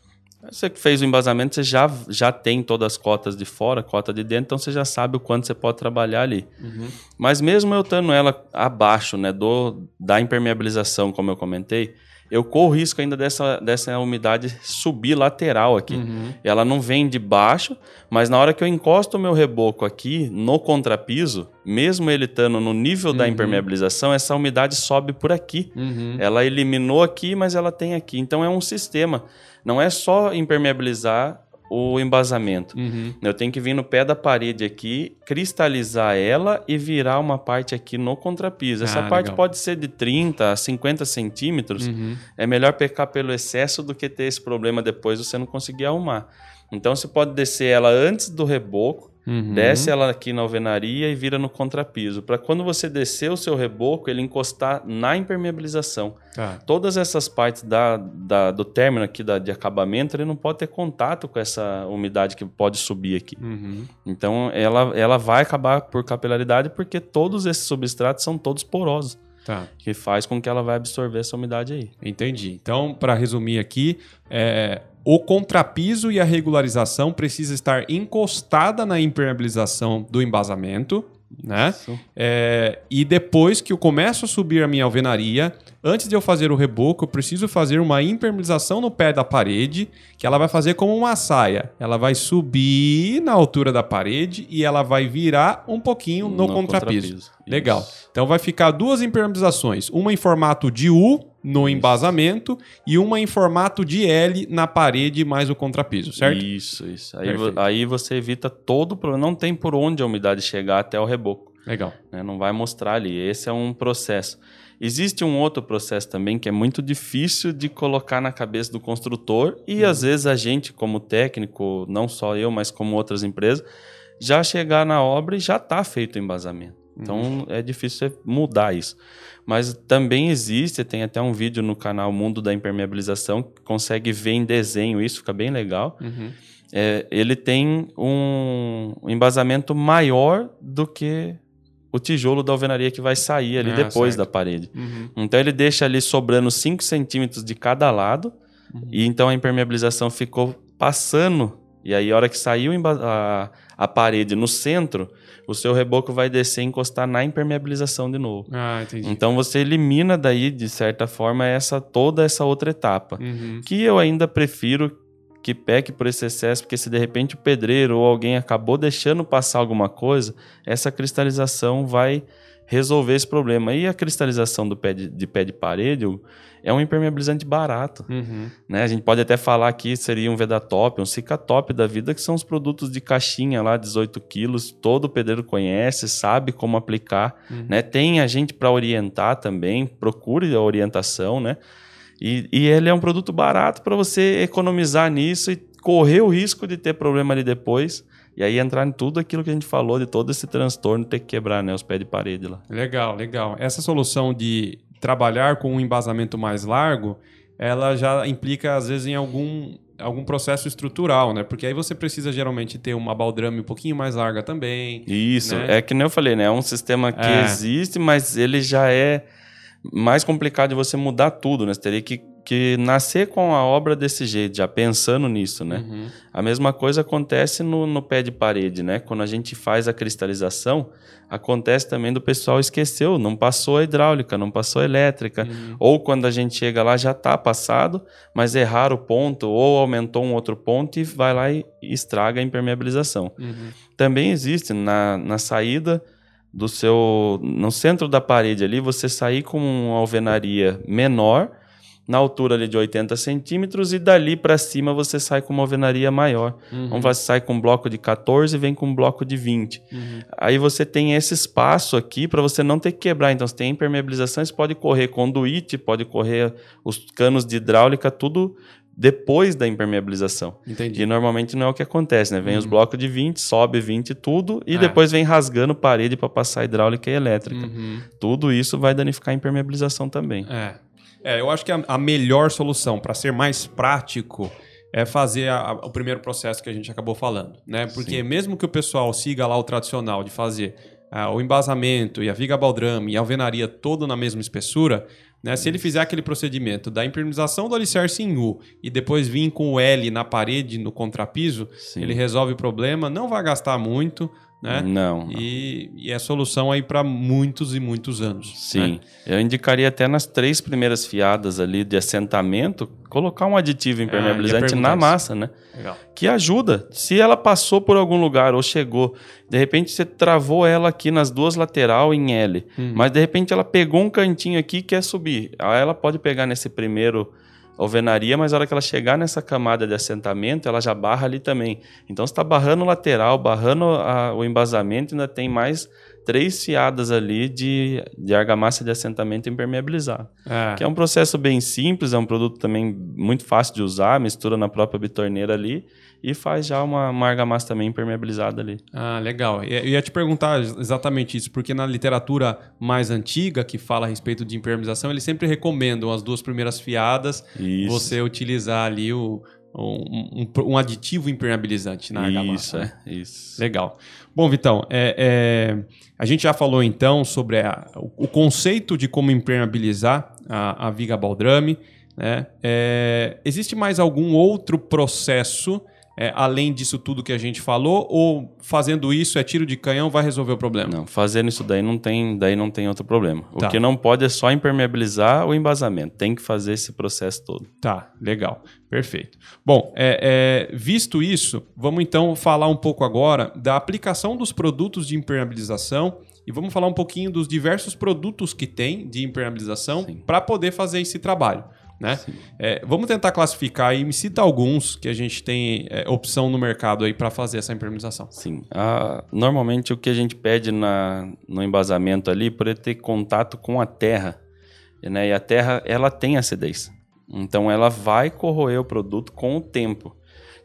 Você que fez o embasamento, você já, já tem todas as cotas de fora, cota de dentro, então você já sabe o quanto você pode trabalhar ali. Uhum. Mas mesmo eu estando ela abaixo né, do, da impermeabilização, como eu comentei, eu corro risco ainda dessa, dessa umidade subir lateral aqui. Uhum. Ela não vem de baixo, mas na hora que eu encosto o meu reboco aqui no contrapiso, mesmo ele estando no nível uhum. da impermeabilização, essa umidade sobe por aqui. Uhum. Ela eliminou aqui, mas ela tem aqui. Então é um sistema não é só impermeabilizar o embasamento. Uhum. Eu tenho que vir no pé da parede aqui, cristalizar ela e virar uma parte aqui no contrapiso. Essa ah, parte legal. pode ser de 30 a 50 centímetros. Uhum. É melhor pecar pelo excesso do que ter esse problema depois você não conseguir arrumar. Então você pode descer ela antes do reboco, Uhum. Desce ela aqui na alvenaria e vira no contrapiso. Para quando você descer o seu reboco, ele encostar na impermeabilização. Ah. Todas essas partes da, da, do término aqui da, de acabamento, ele não pode ter contato com essa umidade que pode subir aqui. Uhum. Então ela, ela vai acabar por capilaridade porque todos esses substratos são todos porosos. Tá. Que faz com que ela vai absorver essa umidade aí. Entendi. Então, para resumir aqui, é, o contrapiso e a regularização precisa estar encostada na impermeabilização do embasamento, né? É, e depois que eu começo a subir a minha alvenaria, antes de eu fazer o reboco, eu preciso fazer uma impermeabilização no pé da parede, que ela vai fazer como uma saia. Ela vai subir na altura da parede e ela vai virar um pouquinho no, no contrapiso. contrapiso. Legal. Então vai ficar duas impermeabilizações, uma em formato de U no embasamento e uma em formato de L na parede mais o contrapiso, certo? Isso, isso. Aí, aí você evita todo o problema. Não tem por onde a umidade chegar até o reboco. Legal. Né? Não vai mostrar ali. Esse é um processo. Existe um outro processo também que é muito difícil de colocar na cabeça do construtor e uhum. às vezes a gente, como técnico, não só eu, mas como outras empresas, já chegar na obra e já está feito o embasamento. Então uhum. é difícil mudar isso. Mas também existe, tem até um vídeo no canal Mundo da Impermeabilização que consegue ver em desenho isso, fica bem legal. Uhum. É, ele tem um embasamento maior do que o tijolo da alvenaria que vai sair ali ah, depois certo. da parede. Uhum. Então ele deixa ali sobrando 5 centímetros de cada lado, uhum. e então a impermeabilização ficou passando. E aí, a hora que saiu a, a parede no centro, o seu reboco vai descer e encostar na impermeabilização de novo. Ah, entendi. Então você elimina daí, de certa forma, essa toda essa outra etapa. Uhum. Que eu ainda prefiro que peque por esse excesso, porque se de repente o pedreiro ou alguém acabou deixando passar alguma coisa, essa cristalização vai resolver esse problema. E a cristalização do pé de, de pé de parede é um impermeabilizante barato. Uhum. Né? A gente pode até falar que seria um Vedatop, um Cicatop da vida, que são os produtos de caixinha lá, 18 quilos, todo pedreiro conhece, sabe como aplicar. Uhum. Né? Tem a gente para orientar também, procure a orientação, né? E, e ele é um produto barato para você economizar nisso e correr o risco de ter problema ali depois. E aí entrar em tudo aquilo que a gente falou, de todo esse transtorno, ter que quebrar né, os pés de parede lá. Legal, legal. Essa solução de trabalhar com um embasamento mais largo, ela já implica, às vezes, em algum, algum processo estrutural, né? Porque aí você precisa geralmente ter uma baldrame um pouquinho mais larga também. Isso, né? é que nem eu falei, né? É um sistema que é. existe, mas ele já é mais complicado de você mudar tudo, né? Você teria que que nascer com a obra desse jeito, já pensando nisso, né? Uhum. A mesma coisa acontece no, no, pé de parede, né? Quando a gente faz a cristalização, acontece também do pessoal esqueceu, não passou a hidráulica, não passou a elétrica, uhum. ou quando a gente chega lá já está passado, mas errar o ponto ou aumentou um outro ponto e vai lá e estraga a impermeabilização. Uhum. Também existe na, na saída do seu. No centro da parede ali, você sair com uma alvenaria menor, na altura ali de 80 centímetros, e dali para cima você sai com uma alvenaria maior. Uhum. Falar, você sai com um bloco de 14 e vem com um bloco de 20. Uhum. Aí você tem esse espaço aqui para você não ter que quebrar. Então, você tem impermeabilização, você pode correr conduíte, pode correr os canos de hidráulica, tudo depois da impermeabilização. Entendi. E normalmente não é o que acontece, né? Vem os Uhum. blocos de 20, sobe 20 tudo e É. depois vem rasgando parede para passar hidráulica e elétrica. Uhum. Tudo isso vai danificar a impermeabilização também. É. É, eu acho que a, a melhor solução para ser mais prático é fazer a- a- o primeiro processo que a gente acabou falando, né? Porque Sim. mesmo que o pessoal siga lá o tradicional de fazer ah, o embasamento e a viga baldrame e a alvenaria todo na mesma espessura, né? Se ele fizer aquele procedimento da impermeabilização do alicerce em U e depois vir com o L na parede, no contrapiso, Sim. ele resolve o problema, não vai gastar muito, né? Não. E, e é solução aí para muitos e muitos anos. Sim. né? Eu indicaria até nas três primeiras fiadas ali de assentamento, colocar um aditivo impermeabilizante Ah, na massa, né? Legal. que ajuda. Se ela passou por algum lugar ou chegou, de repente você travou ela aqui nas duas lateral em L, Hum. mas de repente ela pegou um cantinho aqui e quer subir. Aí ela pode pegar nesse primeiro alvenaria, mas na hora que ela chegar nessa camada de assentamento, ela já barra ali também. Então você está barrando o lateral, barrando a- o embasamento, ainda tem mais três fiadas ali de, de argamassa de assentamento impermeabilizado. É. Que é um processo bem simples, é um produto também muito fácil de usar, mistura na própria bitorneira ali e faz já uma, uma argamassa também impermeabilizada ali. Ah, legal. E- Eu ia te perguntar ex- exatamente isso, porque na literatura mais antiga, que fala a respeito de impermeabilização, eles sempre recomendam as duas primeiras fiadas, Isso. você utilizar ali o, um, um- um aditivo impermeabilizante na Isso, argamassa. né? é, isso. Legal. Bom, Vitão, é, é, a gente já falou então sobre a- o, o conceito de como impermeabilizar a, a viga baldrame. Né? É, existe mais algum outro processo é, além disso tudo que a gente falou? Ou fazendo isso é tiro de canhão, vai resolver o problema? Não, fazendo isso daí não tem, daí não tem outro problema. Tá. O que não pode é só impermeabilizar o embasamento. Tem que fazer esse processo todo. Tá, legal. Perfeito. Bom, é, é, visto isso, vamos então falar um pouco agora da aplicação dos produtos de impermeabilização e vamos falar um pouquinho dos diversos produtos que tem de impermeabilização para poder fazer esse trabalho. Né? É, vamos tentar classificar e me cita alguns que a gente tem é, opção no mercado aí para fazer essa impermeabilização. Sim. Ah, normalmente o que a gente pede na, no embasamento ali, ele ter contato com a terra, né? E a terra, ela tem acidez. Então ela vai corroer o produto com o tempo.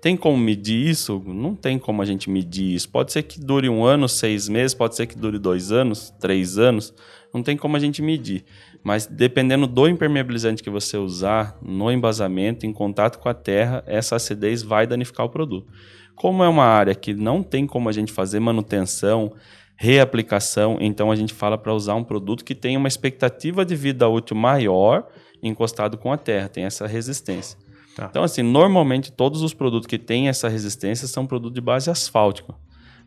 Tem como medir isso? Não tem como a gente medir isso. Pode ser que dure um ano, seis meses, pode ser que dure dois anos, três anos. Não tem como a gente medir. Mas dependendo do impermeabilizante que você usar no embasamento, em contato com a terra, essa acidez vai danificar o produto. Como é uma área que não tem como a gente fazer manutenção, reaplicação, então a gente fala para usar um produto que tenha uma expectativa de vida útil maior encostado com a terra, tem essa resistência. Tá. Então, assim, normalmente todos os produtos que têm essa resistência são produtos de base asfáltica.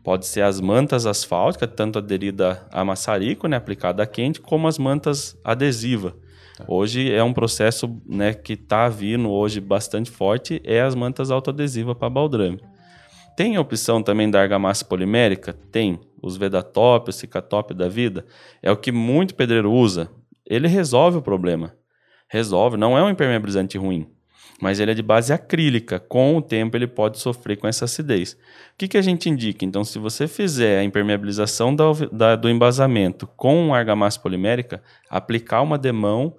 Pode ser as mantas asfálticas, tanto aderida a maçarico, né, aplicada a quente, como as mantas adesiva. Hoje é um processo né, que está vindo hoje bastante forte, é as mantas autoadesivas para baldrame. Tem a opção também da argamassa polimérica? Tem. Os Vedatop, o Cicatop da vida. É o que muito pedreiro usa. Ele resolve o problema. Resolve. Não é um impermeabilizante ruim. Mas ele é de base acrílica. Com o tempo ele pode sofrer com essa acidez. O que, que a gente indica? Então, se você fizer a impermeabilização da, da- do embasamento com argamassa polimérica, aplicar uma demão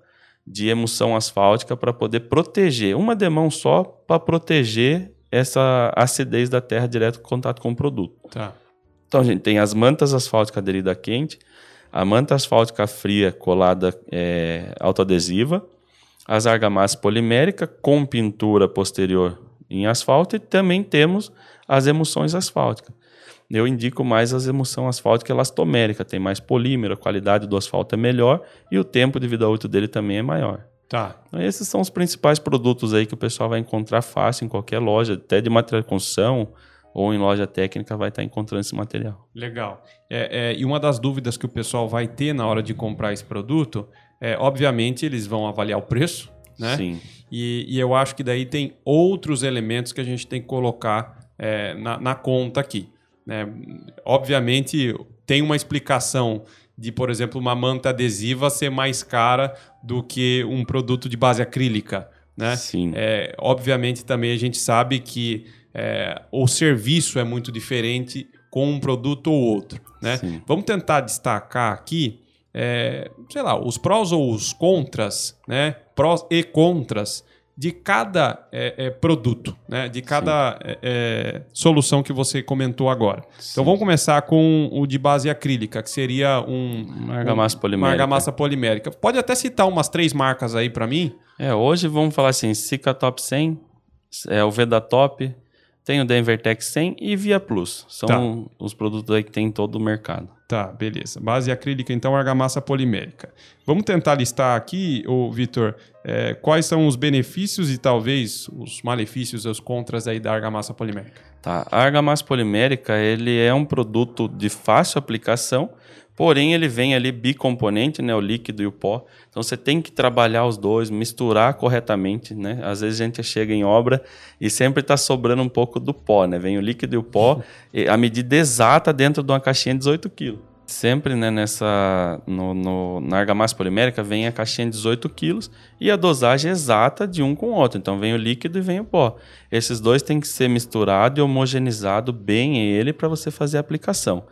de emulsão asfáltica para poder proteger. Uma demão só para proteger essa acidez da terra direto em contato com o produto. Tá. Então, a gente tem as mantas asfálticas aderidas quente, a manta asfáltica fria colada é, autoadesiva, as argamassas polimérica com pintura posterior em asfalto e também temos as emulsões asfálticas. Eu indico mais as emulsão asfáltica elastomérica, tem mais polímero, a qualidade do asfalto é melhor e o tempo de vida útil dele também é maior. Tá. Então, esses são os principais produtos aí que o pessoal vai encontrar fácil em qualquer loja, até de material de construção ou em loja técnica vai estar encontrando esse material. Legal. É, é, e uma das dúvidas que o pessoal vai ter na hora de comprar esse produto é, obviamente, eles vão avaliar o preço, né? Sim. E, e eu acho que daí tem outros elementos que a gente tem que colocar é, na, na conta aqui. Né? Obviamente, tem uma explicação de, por exemplo, uma manta adesiva ser mais cara do que um produto de base acrílica, né? Sim. É, obviamente também a gente sabe que é, o serviço é muito diferente com um produto ou outro, né? Sim. Vamos tentar destacar aqui, é, sei lá, os prós ou os contras, né? Prós e contras de cada é, é, produto, né? De cada é, é, solução que você comentou agora. Então vamos começar com o de base acrílica, que seria um Uma argamassa um- polimérica. Uma argamassa polimérica. Pode até citar umas três marcas aí para mim? É, hoje vamos falar assim, Sica Top 100, é o Veda Top, tem o Denvertec 100 e Via Plus. São Tá. os produtos aí que tem em todo o mercado. Tá, beleza. Base acrílica, então, argamassa polimérica. Vamos tentar listar aqui, ô, Vitor, é, quais são os benefícios e talvez os malefícios e os contras aí da argamassa polimérica. Tá. A argamassa polimérica, ele é um produto de fácil aplicação, porém ele vem ali bicomponente, né, o líquido e o pó. Então você tem que trabalhar os dois, misturar corretamente, né? Às vezes a gente chega em obra e sempre está sobrando um pouco do pó, né? Vem o líquido e o pó, e a medida exata dentro de uma caixinha de 18 quilos. Sempre, né, nessa no, no- na argamassa polimérica vem a caixinha de 18 quilos e a dosagem exata de um com o outro. Então vem o líquido e vem o pó. Esses dois têm que ser misturado e homogeneizado bem ele para você fazer a aplicação.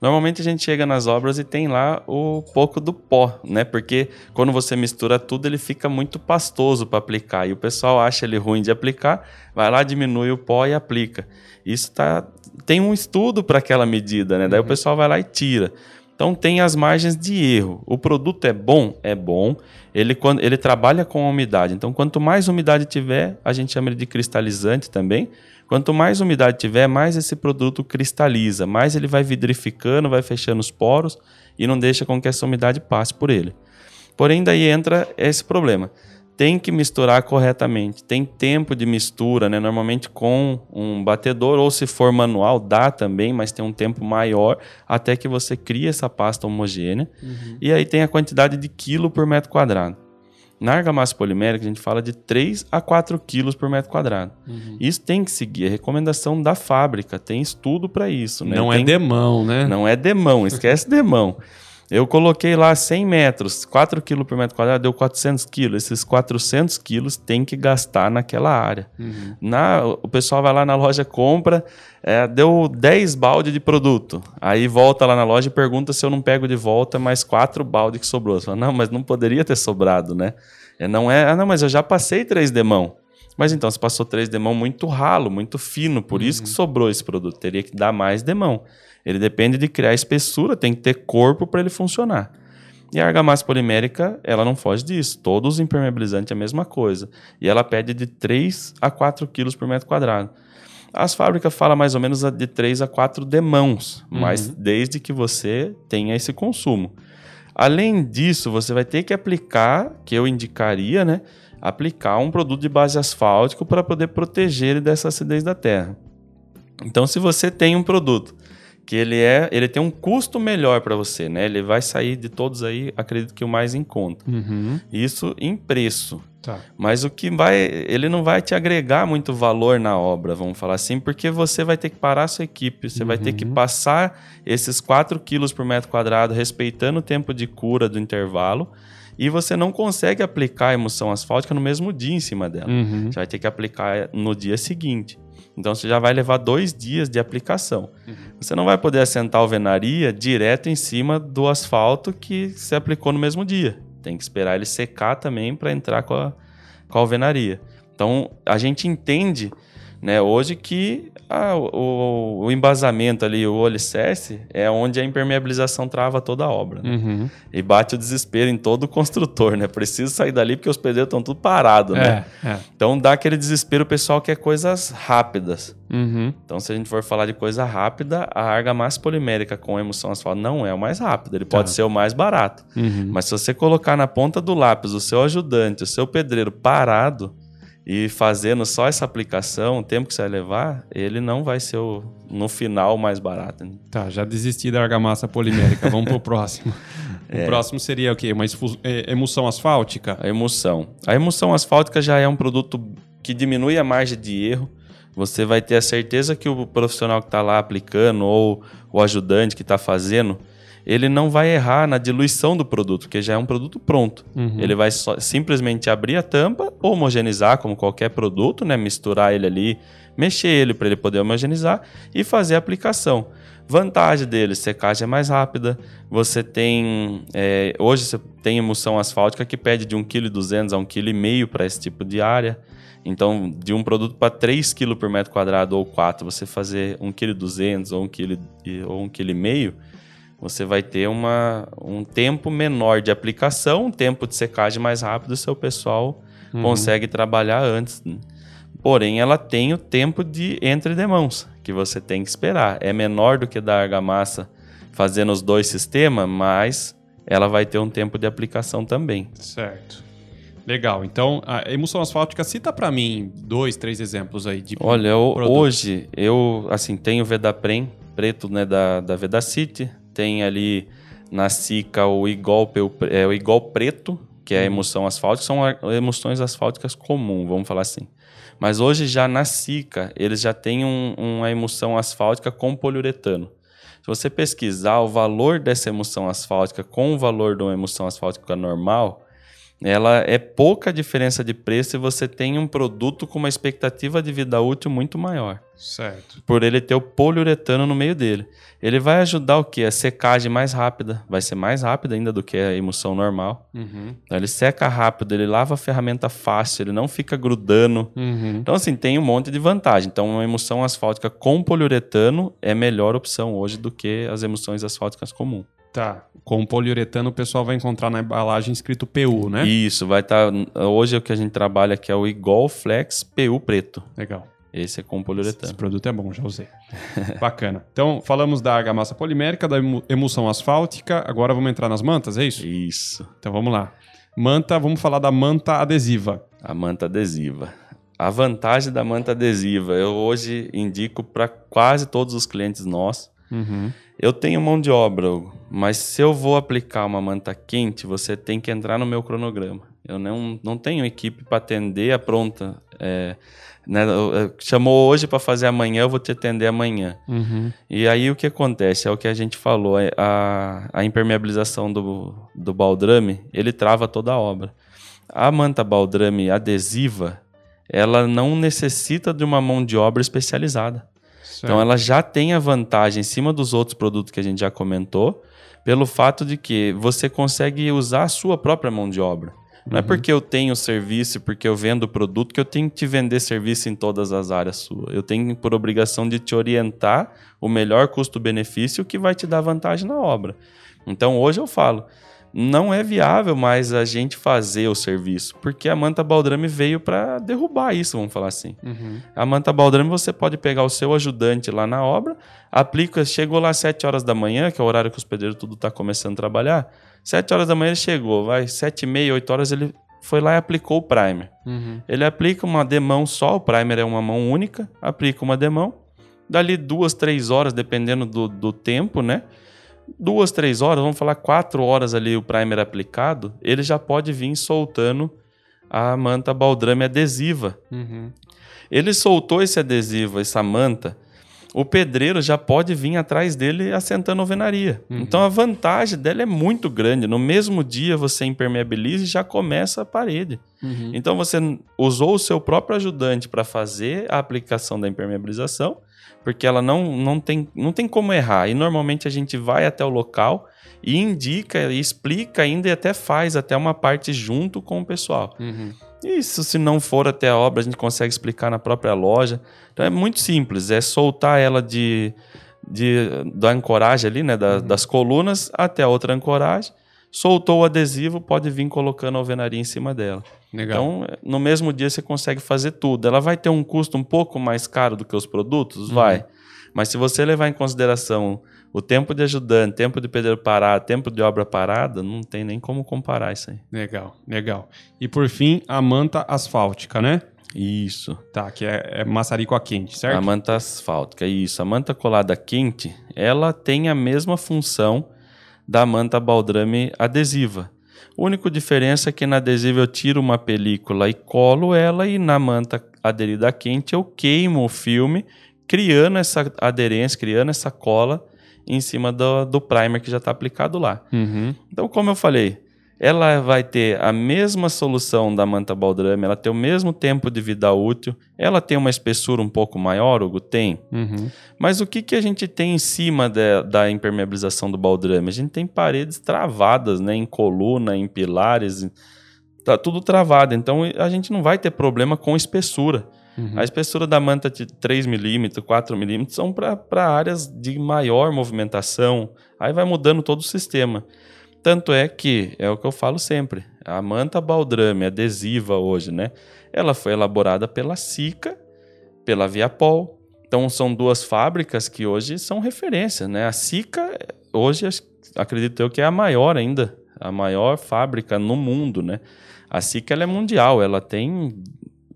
Normalmente a gente chega nas obras e tem lá o pouco do pó, né? Porque quando você mistura tudo, ele fica muito pastoso para aplicar. E o pessoal acha ele ruim de aplicar, vai lá, diminui o pó e aplica. Isso tá, tem um estudo para aquela medida, né? Daí o pessoal vai lá e tira. Então tem as margens de erro. O produto é bom? É bom. Ele, quando, ele trabalha com a umidade. Então, quanto mais umidade tiver, a gente chama ele de cristalizante também. Quanto mais umidade tiver, mais esse produto cristaliza, mais ele vai vidrificando, vai fechando os poros e não deixa com que essa umidade passe por ele. Porém, daí entra esse problema. Tem que misturar corretamente. Tem tempo de mistura, né? Normalmente com um batedor, ou se for manual, dá também, mas tem um tempo maior até que você cria essa pasta homogênea. E aí tem a quantidade de quilo por metro quadrado. Na argamassa polimérica, a gente fala de 3 a 4 quilos por metro quadrado. Isso tem que seguir a recomendação da fábrica, tem estudo para isso. Né? Não Tem- é demão, né? não é demão, esquece demão. Eu coloquei lá 100 metros, 4 quilos por metro quadrado, deu 400 quilos. Esses 400 quilos tem que gastar naquela área. Na, o pessoal vai lá na loja, compra, é, deu 10 balde de produto. Aí volta lá na loja e pergunta se eu não pego de volta mais 4 balde que sobrou. Você fala, não, mas não poderia ter sobrado, né? É, não é, ah, não, mas eu já passei 3 demão. Mas então, você passou 3 demão muito ralo, muito fino, por isso que sobrou esse produto. Teria que dar mais demão. Ele depende de criar espessura, tem que ter corpo para ele funcionar. E a argamassa polimérica, ela não foge disso. Todos os impermeabilizantes é a mesma coisa. E ela pede de 3 a 4 quilos por metro quadrado. As fábricas falam mais ou menos de 3 a 4 demãos, mas desde que você tenha esse consumo. Além disso, você vai ter que aplicar, que eu indicaria, né? Aplicar um produto de base asfáltico para poder proteger ele dessa acidez da terra. Então, se você tem um produto que ele é, ele tem um custo melhor para você, né? Ele vai sair de todos aí, acredito que o mais em conta. Uhum. Isso em preço. Tá. Mas o que vai, ele não vai te agregar muito valor na obra, vamos falar assim, porque você vai ter que parar a sua equipe, você vai ter que passar esses 4 quilos por metro quadrado, respeitando o tempo de cura do intervalo, e você não consegue aplicar a emulsão asfáltica no mesmo dia em cima dela. Uhum. Você vai ter que aplicar no dia seguinte. Então você já vai levar dois dias de aplicação. Você não vai poder assentar a alvenaria direto em cima do asfalto que você aplicou no mesmo dia. Tem que esperar ele secar também para entrar com a, com a alvenaria. Então a gente entende né, hoje que ah, o, o embasamento ali, o alicerce, é onde a impermeabilização trava toda a obra. né? Uhum. E bate o desespero em todo o construtor, né? Preciso sair dali porque os pedreiros estão tudo parados, né? É, é. Então dá aquele desespero, o pessoal quer coisas rápidas. Uhum. Então, se a gente for falar de coisa rápida, a argamassa polimérica com emulsão asfáltica não é o mais rápido, ele pode ser o mais barato. Uhum. Mas se você colocar na ponta do lápis o seu ajudante, o seu pedreiro parado e fazendo só essa aplicação, o tempo que você vai levar, ele não vai ser o, no final mais barato. né? Tá, já desisti da argamassa polimérica. Vamos pro próximo. O próximo seria o quê? Uma é, emulsão asfáltica? A emulsão. A emulsão asfáltica já é um produto que diminui a margem de erro. você vai ter a certeza que o profissional que está lá aplicando ou o ajudante que está fazendo, ele não vai errar na diluição do produto, porque já é um produto pronto. Uhum. Ele vai só- simplesmente abrir a tampa, homogeneizar como qualquer produto, né? misturar ele ali, mexer ele para ele poder homogeneizar e fazer a aplicação. Vantagem dele, secagem é mais rápida. Você tem. é, hoje você tem emulsão asfáltica que pede de 1,2 kg a 1,5 kg para esse tipo de área. Então, de um produto para 3 kg por metro quadrado ou 4, você fazer 1,2 kg ou 1,5 kg ou 1,5 kg, você vai ter uma, um tempo menor de aplicação, um tempo de secagem mais rápido, o seu pessoal Uhum. consegue trabalhar antes. Porém, ela tem o tempo de entre demãos, que você tem que esperar. É menor do que da argamassa fazendo os dois sistemas, mas ela vai ter um tempo de aplicação também. Certo. Legal. Então, a emulsão asfáltica, cita para mim dois, três exemplos aí de Olha, produtos. hoje eu assim tenho o Vedaprem preto, né, da, da Vedacity, tem ali na Sica o Igol, Peu- é, o Igol preto, que é a emulsão asfáltica, são emulsões asfálticas comum, vamos falar assim. Mas hoje já na Sica, eles já têm um- uma emulsão asfáltica com poliuretano. Se você pesquisar o valor dessa emulsão asfáltica com o valor de uma emulsão asfáltica normal, ela é pouca diferença de preço e você tem um produto com uma expectativa de vida útil muito maior, Certo. por ele ter o poliuretano no meio dele. Ele vai ajudar o quê? A secagem mais rápida, vai ser mais rápida ainda do que a emulsão normal. Uhum. Então, ele seca rápido, ele lava a ferramenta fácil, ele não fica grudando. Uhum. Então, assim, tem um monte de vantagem. Então, uma emulsão asfáltica com poliuretano é melhor opção hoje do que as emulsões asfálticas comum. Tá. Com poliuretano o pessoal vai encontrar na embalagem escrito PU, né? Isso, vai estar. hoje o que a gente trabalha aqui é o Igol Flex PU preto. Legal. Esse é com Esse poliuretano. produto é bom, já usei. Bacana. Então, falamos da argamassa polimérica, da emu- emulsão asfáltica. Agora vamos entrar nas mantas, é isso? Isso. Então vamos lá. Manta, vamos falar da manta adesiva. A manta adesiva. A vantagem da manta adesiva, eu hoje indico para quase todos os clientes nossos. Uhum. Eu tenho mão de obra, mas se eu vou aplicar uma manta quente, você tem que entrar no meu cronograma. Eu não, não tenho equipe para atender a pronta. É, né, eu- chamou hoje para fazer amanhã, eu vou te atender amanhã. Uhum. E aí o que acontece? É o que a gente falou, é a, a impermeabilização do, do baldrame, ele trava toda a obra. A manta baldrame adesiva, ela não necessita de uma mão de obra especializada. Então ela já tem a vantagem em cima dos outros produtos que a gente já comentou, pelo fato de que você consegue usar a sua própria mão de obra. Não é porque eu tenho serviço, porque eu vendo produto, que eu tenho que te vender serviço em todas as áreas suas. Eu tenho por obrigação de te orientar o melhor custo-benefício que vai te dar vantagem na obra. Então hoje eu falo, não é viável mais a gente fazer o serviço, porque a manta baldrame veio para derrubar isso, vamos falar assim. Uhum. A manta baldrame você pode pegar o seu ajudante lá na obra, aplica, chegou lá às 7 horas da manhã, que é o horário que os pedreiros tudo tá começando a trabalhar. 7 horas da manhã ele chegou, vai, 7 e meia, 8 horas ele foi lá e aplicou o primer. Uhum. Ele aplica uma demão só, o primer é uma mão única, aplica uma demão. Dali duas, três horas, dependendo do, do tempo, né? Duas, três horas, vamos falar quatro horas ali o primer aplicado, ele já pode vir soltando a manta baldrame adesiva. Uhum. Ele soltou esse adesivo, essa manta, o pedreiro já pode vir atrás dele assentando alvenaria. Uhum. Então a vantagem dela é muito grande. No mesmo dia você impermeabiliza e já começa a parede. Uhum. Então você usou o seu próprio ajudante para fazer a aplicação da impermeabilização, porque ela não, não, tem, não tem como errar. E normalmente a gente vai até o local e indica, e explica ainda e até faz até uma parte junto com o pessoal. Uhum. Isso, se não for até a obra, a gente consegue explicar na própria loja. Então é muito simples, é soltar ela de, de da ancoragem ali, né, da- das colunas até a outra ancoragem. Soltou o adesivo, pode vir colocando a alvenaria em cima dela. Legal. Então, no mesmo dia você consegue fazer tudo. Ela vai ter um custo um pouco mais caro do que os produtos? Vai. Mas se você levar em consideração o tempo de ajudante, tempo de pedreiro parado, tempo de obra parada, não tem nem como comparar isso aí. Legal, legal. E por fim, a manta asfáltica, né? Isso. Tá, que é, é maçarico a quente, certo? A manta asfáltica, isso. A manta colada quente, ela tem a mesma função da manta baldrame adesiva. A única diferença é que na adesiva eu tiro uma película e colo ela e na manta aderida quente, eu queimo o filme, criando essa aderência, criando essa cola em cima do, do primer que já está aplicado lá. Uhum. Então, como eu falei, ela vai ter a mesma solução da manta baldrame, ela tem o mesmo tempo de vida útil, ela tem uma espessura um pouco maior, Hugo? Tem. Uhum. Mas o que, que a gente tem em cima de, da impermeabilização do baldrame? A gente tem paredes travadas, né? Em coluna, em pilares, tá tudo travado. Então a gente não vai ter problema com espessura. Uhum. A espessura da manta de 3 milímetros, 4 milímetros são para áreas de maior movimentação. Aí vai mudando todo o sistema. Tanto é que, é o que eu falo sempre, a manta baldrame adesiva hoje, né? Ela foi elaborada pela Sica, pela Viapol. Então são duas fábricas que hoje são referência, né? A Sica, hoje, acredito eu que é a maior ainda, a maior fábrica no mundo, né? A Sica ela é mundial, ela tem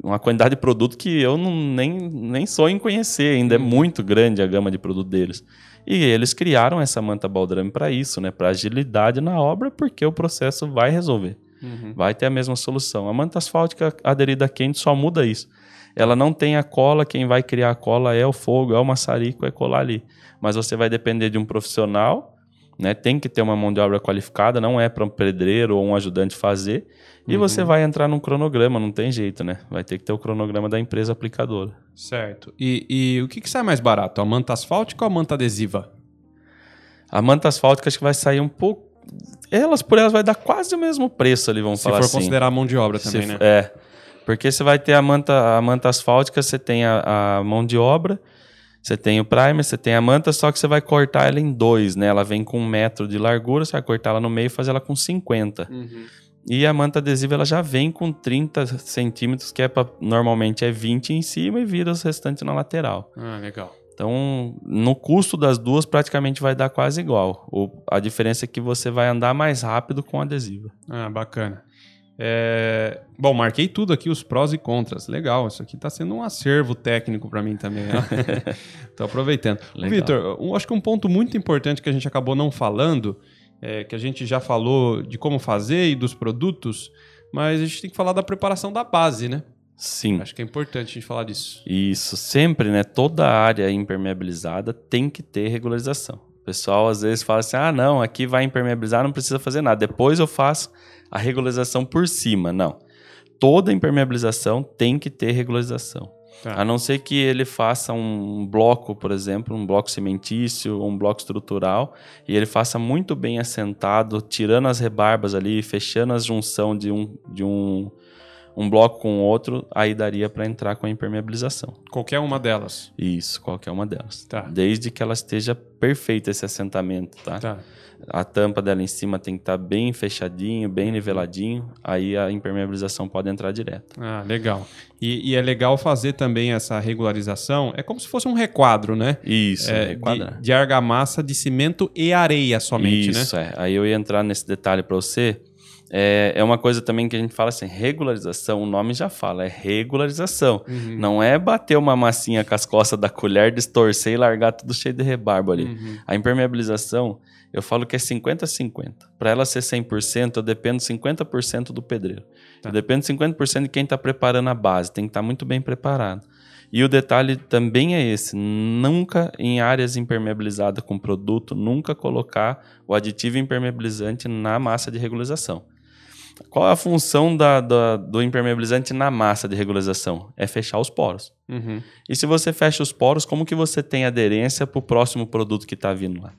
uma quantidade de produto que eu não, nem, nem sonho em conhecer, ainda é muito grande a gama de produto deles. E eles criaram essa manta baldrame para isso, né? Para agilidade na obra, porque o processo vai resolver. Uhum. Vai ter a mesma solução. A manta asfáltica aderida quente só muda isso. Ela não tem a cola, quem vai criar a cola é o fogo, é o maçarico, é colar ali. Mas você vai depender de um profissional, né? Tem que ter uma mão de obra qualificada, não é para um pedreiro ou um ajudante fazer. E Uhum. você vai entrar num cronograma, não tem jeito, né? Vai ter que ter o cronograma da empresa aplicadora. Certo. E, e o que, que sai mais barato? A manta asfáltica ou a manta adesiva? A manta asfáltica acho que vai sair um pouco. Elas por elas vai dar quase o mesmo preço ali, vamos Se falar for assim. considerar a mão de obra Se também, f- né? É. Porque você vai ter a manta, a manta asfáltica, você tem a, a mão de obra, você tem o primer, você tem a manta, só que você vai cortar ela em dois, né? Ela vem com um metro de largura, você vai cortar ela no meio e fazer ela com 50. Uhum. E a manta adesiva ela já vem com 30 centímetros, que é pra, normalmente é 20 em cima e vira os restantes na lateral. Ah, legal. Então, no custo das duas, praticamente vai dar quase igual. O, a diferença é que você vai andar mais rápido com adesiva. Ah, bacana. É, Bom, marquei tudo aqui, os prós e contras. Legal, isso aqui está sendo um acervo técnico para mim também. Né? Tô aproveitando. Vitor, eu acho que um ponto muito importante que a gente acabou não falando, é, que a gente já falou de como fazer e dos produtos, mas a gente tem que falar da preparação da base, né? Sim. Acho que é importante a gente falar disso. Isso, sempre, né? Toda área impermeabilizada tem que ter regularização. O pessoal às vezes fala assim: ah, não, aqui vai impermeabilizar, não precisa fazer nada. Depois eu faço a regularização por cima. Não. Toda impermeabilização tem que ter regularização. Tá. A não ser que ele faça um bloco, por exemplo, um bloco cimentício, um bloco estrutural, e ele faça muito bem assentado, tirando as rebarbas ali, fechando a junção de um, de um, um bloco com o outro, aí daria para entrar com a impermeabilização. Qualquer uma delas. Isso, qualquer uma delas. Tá. Desde que ela esteja perfeita esse assentamento, tá? Tá. A tampa dela em cima tem que estar bem fechadinho, bem niveladinho, aí a impermeabilização pode entrar direto. Ah, legal. E, e é legal fazer também essa regularização. É como se fosse um requadro, né? Isso, É, requadrar. de, de argamassa de cimento e areia somente, né? Isso, é. Aí eu ia entrar nesse detalhe para você. É, é uma coisa também que a gente fala assim, regularização, o nome já fala, é regularização. Uhum. Não é bater uma massinha com as costas da colher, distorcer e largar tudo cheio de rebarbo ali. Uhum. A impermeabilização, eu falo que é 50-50. Para ela ser 100%, eu dependo 50% do pedreiro. Tá. Eu dependo 50% de quem está preparando a base, tem que estar muito bem preparado. E o detalhe também é esse: nunca em áreas impermeabilizadas com produto, nunca colocar o aditivo impermeabilizante na massa de regularização. Qual é a função da- da- do impermeabilizante na massa de regularização? É fechar os poros. Uhum. E se você fecha os poros, como que você tem aderência para o próximo produto que está vindo lá?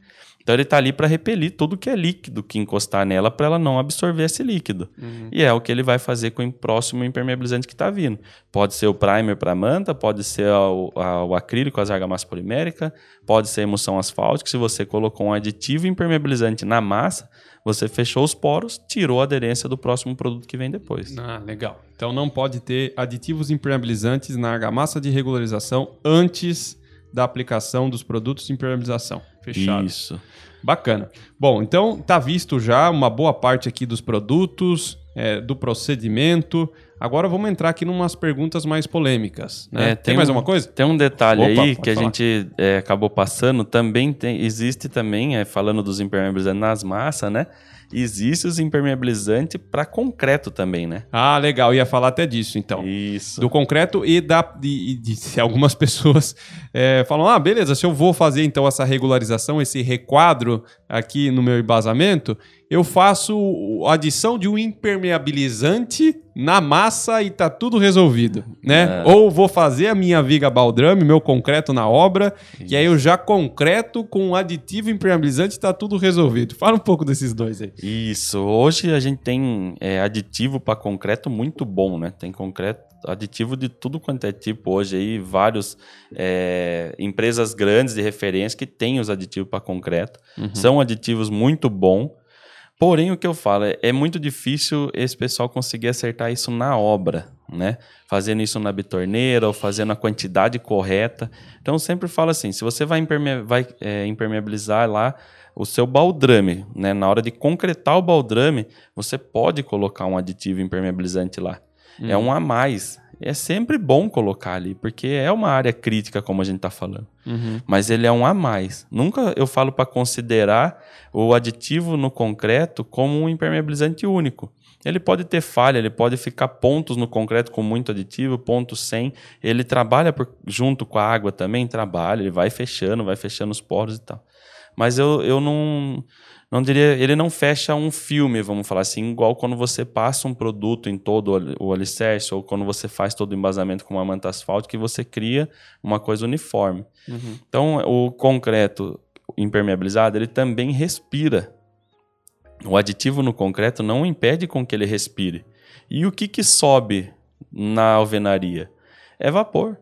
Então ele está ali para repelir tudo que é líquido que encostar nela para ela não absorver esse líquido. Uhum. E é o que ele vai fazer com o próximo impermeabilizante que está vindo. Pode ser o primer para manta, pode ser o, a- o acrílico, as argamassa polimérica, pode ser a emulsão asfáltica. Se você colocou um aditivo impermeabilizante na massa, você fechou os poros, tirou a aderência do próximo produto que vem depois. Ah, legal. Então não pode ter aditivos impermeabilizantes na argamassa de regularização antes da aplicação dos produtos de impermeabilização. Fechado. Isso. Bacana. Bom, então tá visto já uma boa parte aqui dos produtos, é, do procedimento. Agora vamos entrar aqui em umas perguntas mais polêmicas. Né? É, tem, tem mais um- alguma coisa? Tem um detalhe Opa, aí que a falar. gente é, acabou passando, também tem- existe também, é, falando dos impermeabilizantes nas massas, né? Existe os impermeabilizantes para concreto também, né? Ah, legal. Ia falar até disso, então. Isso. Do concreto e da e, e algumas pessoas é, falam, ah, beleza, se eu vou fazer então essa regularização, esse requadro aqui no meu embasamento, eu faço a adição de um impermeabilizante na massa e tá tudo resolvido, né? É. Ou vou fazer a minha viga baldrame, meu concreto na obra, e aí eu já concreto com um aditivo impermeabilizante e tá tudo resolvido. Fala um pouco desses dois aí. Isso. Hoje a gente tem é, aditivo para concreto muito bom, né? Tem concreto, aditivo de tudo quanto é tipo hoje aí, vários é, empresas grandes de referência que têm os aditivos para concreto. São aditivos muito bons. Porém, o que eu falo é, é muito difícil esse pessoal conseguir acertar isso na obra, né? Fazendo isso na bitorneira ou fazendo a quantidade correta. Então, eu sempre falo assim: se você vai, imperme- vai, é, impermeabilizar lá o seu baldrame, né? Na hora de concretar o baldrame, você pode colocar um aditivo impermeabilizante lá. É um a mais. É sempre bom colocar ali, porque é uma área crítica, como a gente está falando mas ele é um a mais. Nunca eu falo para considerar o aditivo no concreto como um impermeabilizante único. Ele pode ter falha, ele pode ficar pontos no concreto com muito aditivo, pontos sem. Ele trabalha por- junto com a água também, trabalha, ele vai fechando, vai fechando os poros e tal. Mas eu, eu não, não diria, ele não fecha um filme, vamos falar assim, igual quando você passa um produto em todo o ali- o alicerce ou quando você faz todo o embasamento com uma manta asfáltica que você cria uma coisa uniforme. Então, o concreto impermeabilizado, ele também respira. O aditivo no concreto não impede com que ele respire. E o que, que sobe na alvenaria? É vapor.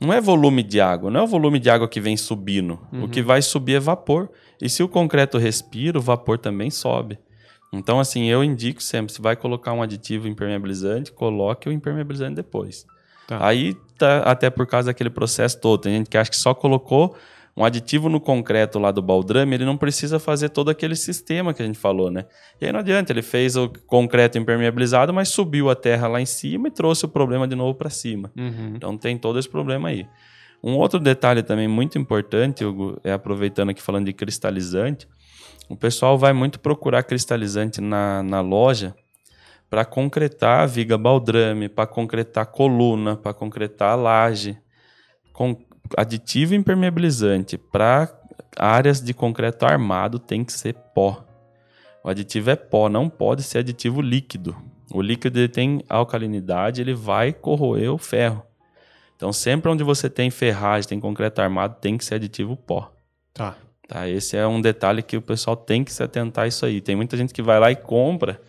Não é volume de água, não é o volume de água que vem subindo. O que vai subir é vapor. E se o concreto respira, o vapor também sobe. Então, assim, eu indico sempre, se vai colocar um aditivo impermeabilizante, coloque o impermeabilizante depois. Tá. Aí, tá, até por causa daquele processo todo, tem gente que acha que só colocou um aditivo no concreto lá do baldrame, ele não precisa fazer todo aquele sistema que a gente falou, né? E aí não adianta, ele fez o concreto impermeabilizado, mas subiu a terra lá em cima e trouxe o problema de novo para cima. Uhum. Então tem todo esse problema aí. Um outro detalhe também muito importante, Hugo, é aproveitando aqui falando de cristalizante, o pessoal vai muito procurar cristalizante na, na loja para concretar a viga baldrame, para concretar coluna, para concretar a laje. Com aditivo impermeabilizante para áreas de concreto armado tem que ser pó. O aditivo é pó, não pode ser aditivo líquido. O líquido ele tem alcalinidade, ele vai corroer o ferro. Então, sempre onde você tem ferragem, tem concreto armado, tem que ser aditivo pó. Tá. Tá? Esse é um detalhe que o pessoal tem que se atentar a isso aí. Tem muita gente que vai lá e compra,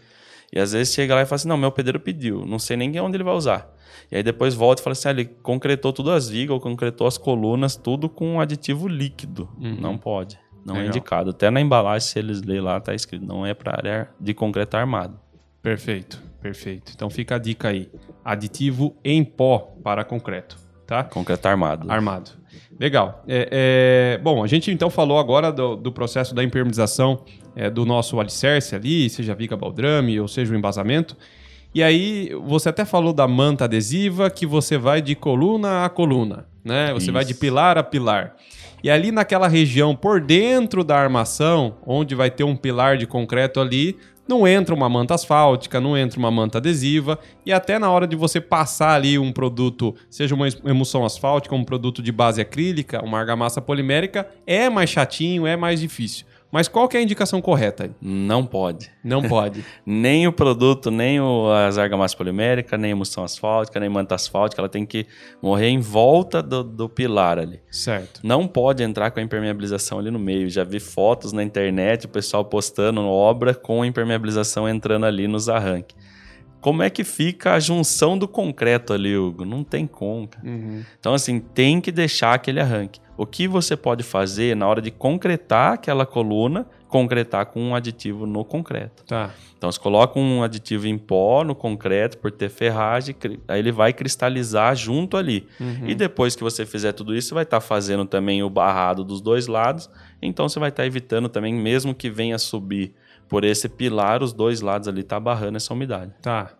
e às vezes chega lá e fala assim: não, meu pedreiro pediu, não sei nem onde ele vai usar. E aí depois volta e fala assim: ah, ele concretou tudo as vigas, ou concretou as colunas, tudo com um aditivo líquido. Uhum. Não pode. Não é Legal. indicado. Até na embalagem, se eles lerem lá, tá escrito: não é para área de concreto armado. Perfeito, perfeito. Então fica a dica aí. Aditivo em pó para concreto, tá? Concreto armado. Armado. Legal. É, é, bom, a gente então falou agora do, do processo da impermeabilização é, do nosso alicerce ali, seja viga baldrame ou seja o embasamento. E aí, você até falou da manta adesiva, que você vai de coluna a coluna, né? Você vai de Isso. pilar a pilar. E ali naquela região por dentro da armação, onde vai ter um pilar de concreto ali, não entra uma manta asfáltica, não entra uma manta adesiva, e até na hora de você passar ali um produto, seja uma emulsão asfáltica, um produto de base acrílica, uma argamassa polimérica, é mais chatinho, é mais difícil. Mas qual que é a indicação correta? Não pode. Não pode. nem o produto, nem o, as argamassas poliméricas, nem a emulsão asfáltica, nem manta asfáltica, ela tem que morrer em volta do, do pilar ali. certo. Não pode entrar com a impermeabilização ali no meio. Já vi fotos na internet, o pessoal postando obra com a impermeabilização entrando ali nos arranques. Como é que fica a junção do concreto ali, Hugo? Não tem como. Uhum. Então, assim, tem que deixar aquele arranque. O que você pode fazer na hora de concretar aquela coluna, concretar com um aditivo no concreto. Tá. Então você coloca um aditivo em pó no concreto por ter ferragem, aí ele vai cristalizar junto ali. Uhum. E depois que você fizer tudo isso, você vai estar fazendo também o barrado dos dois lados. Então você vai estar evitando também, mesmo que venha subir por esse pilar, os dois lados ali tá barrando essa umidade. Tá.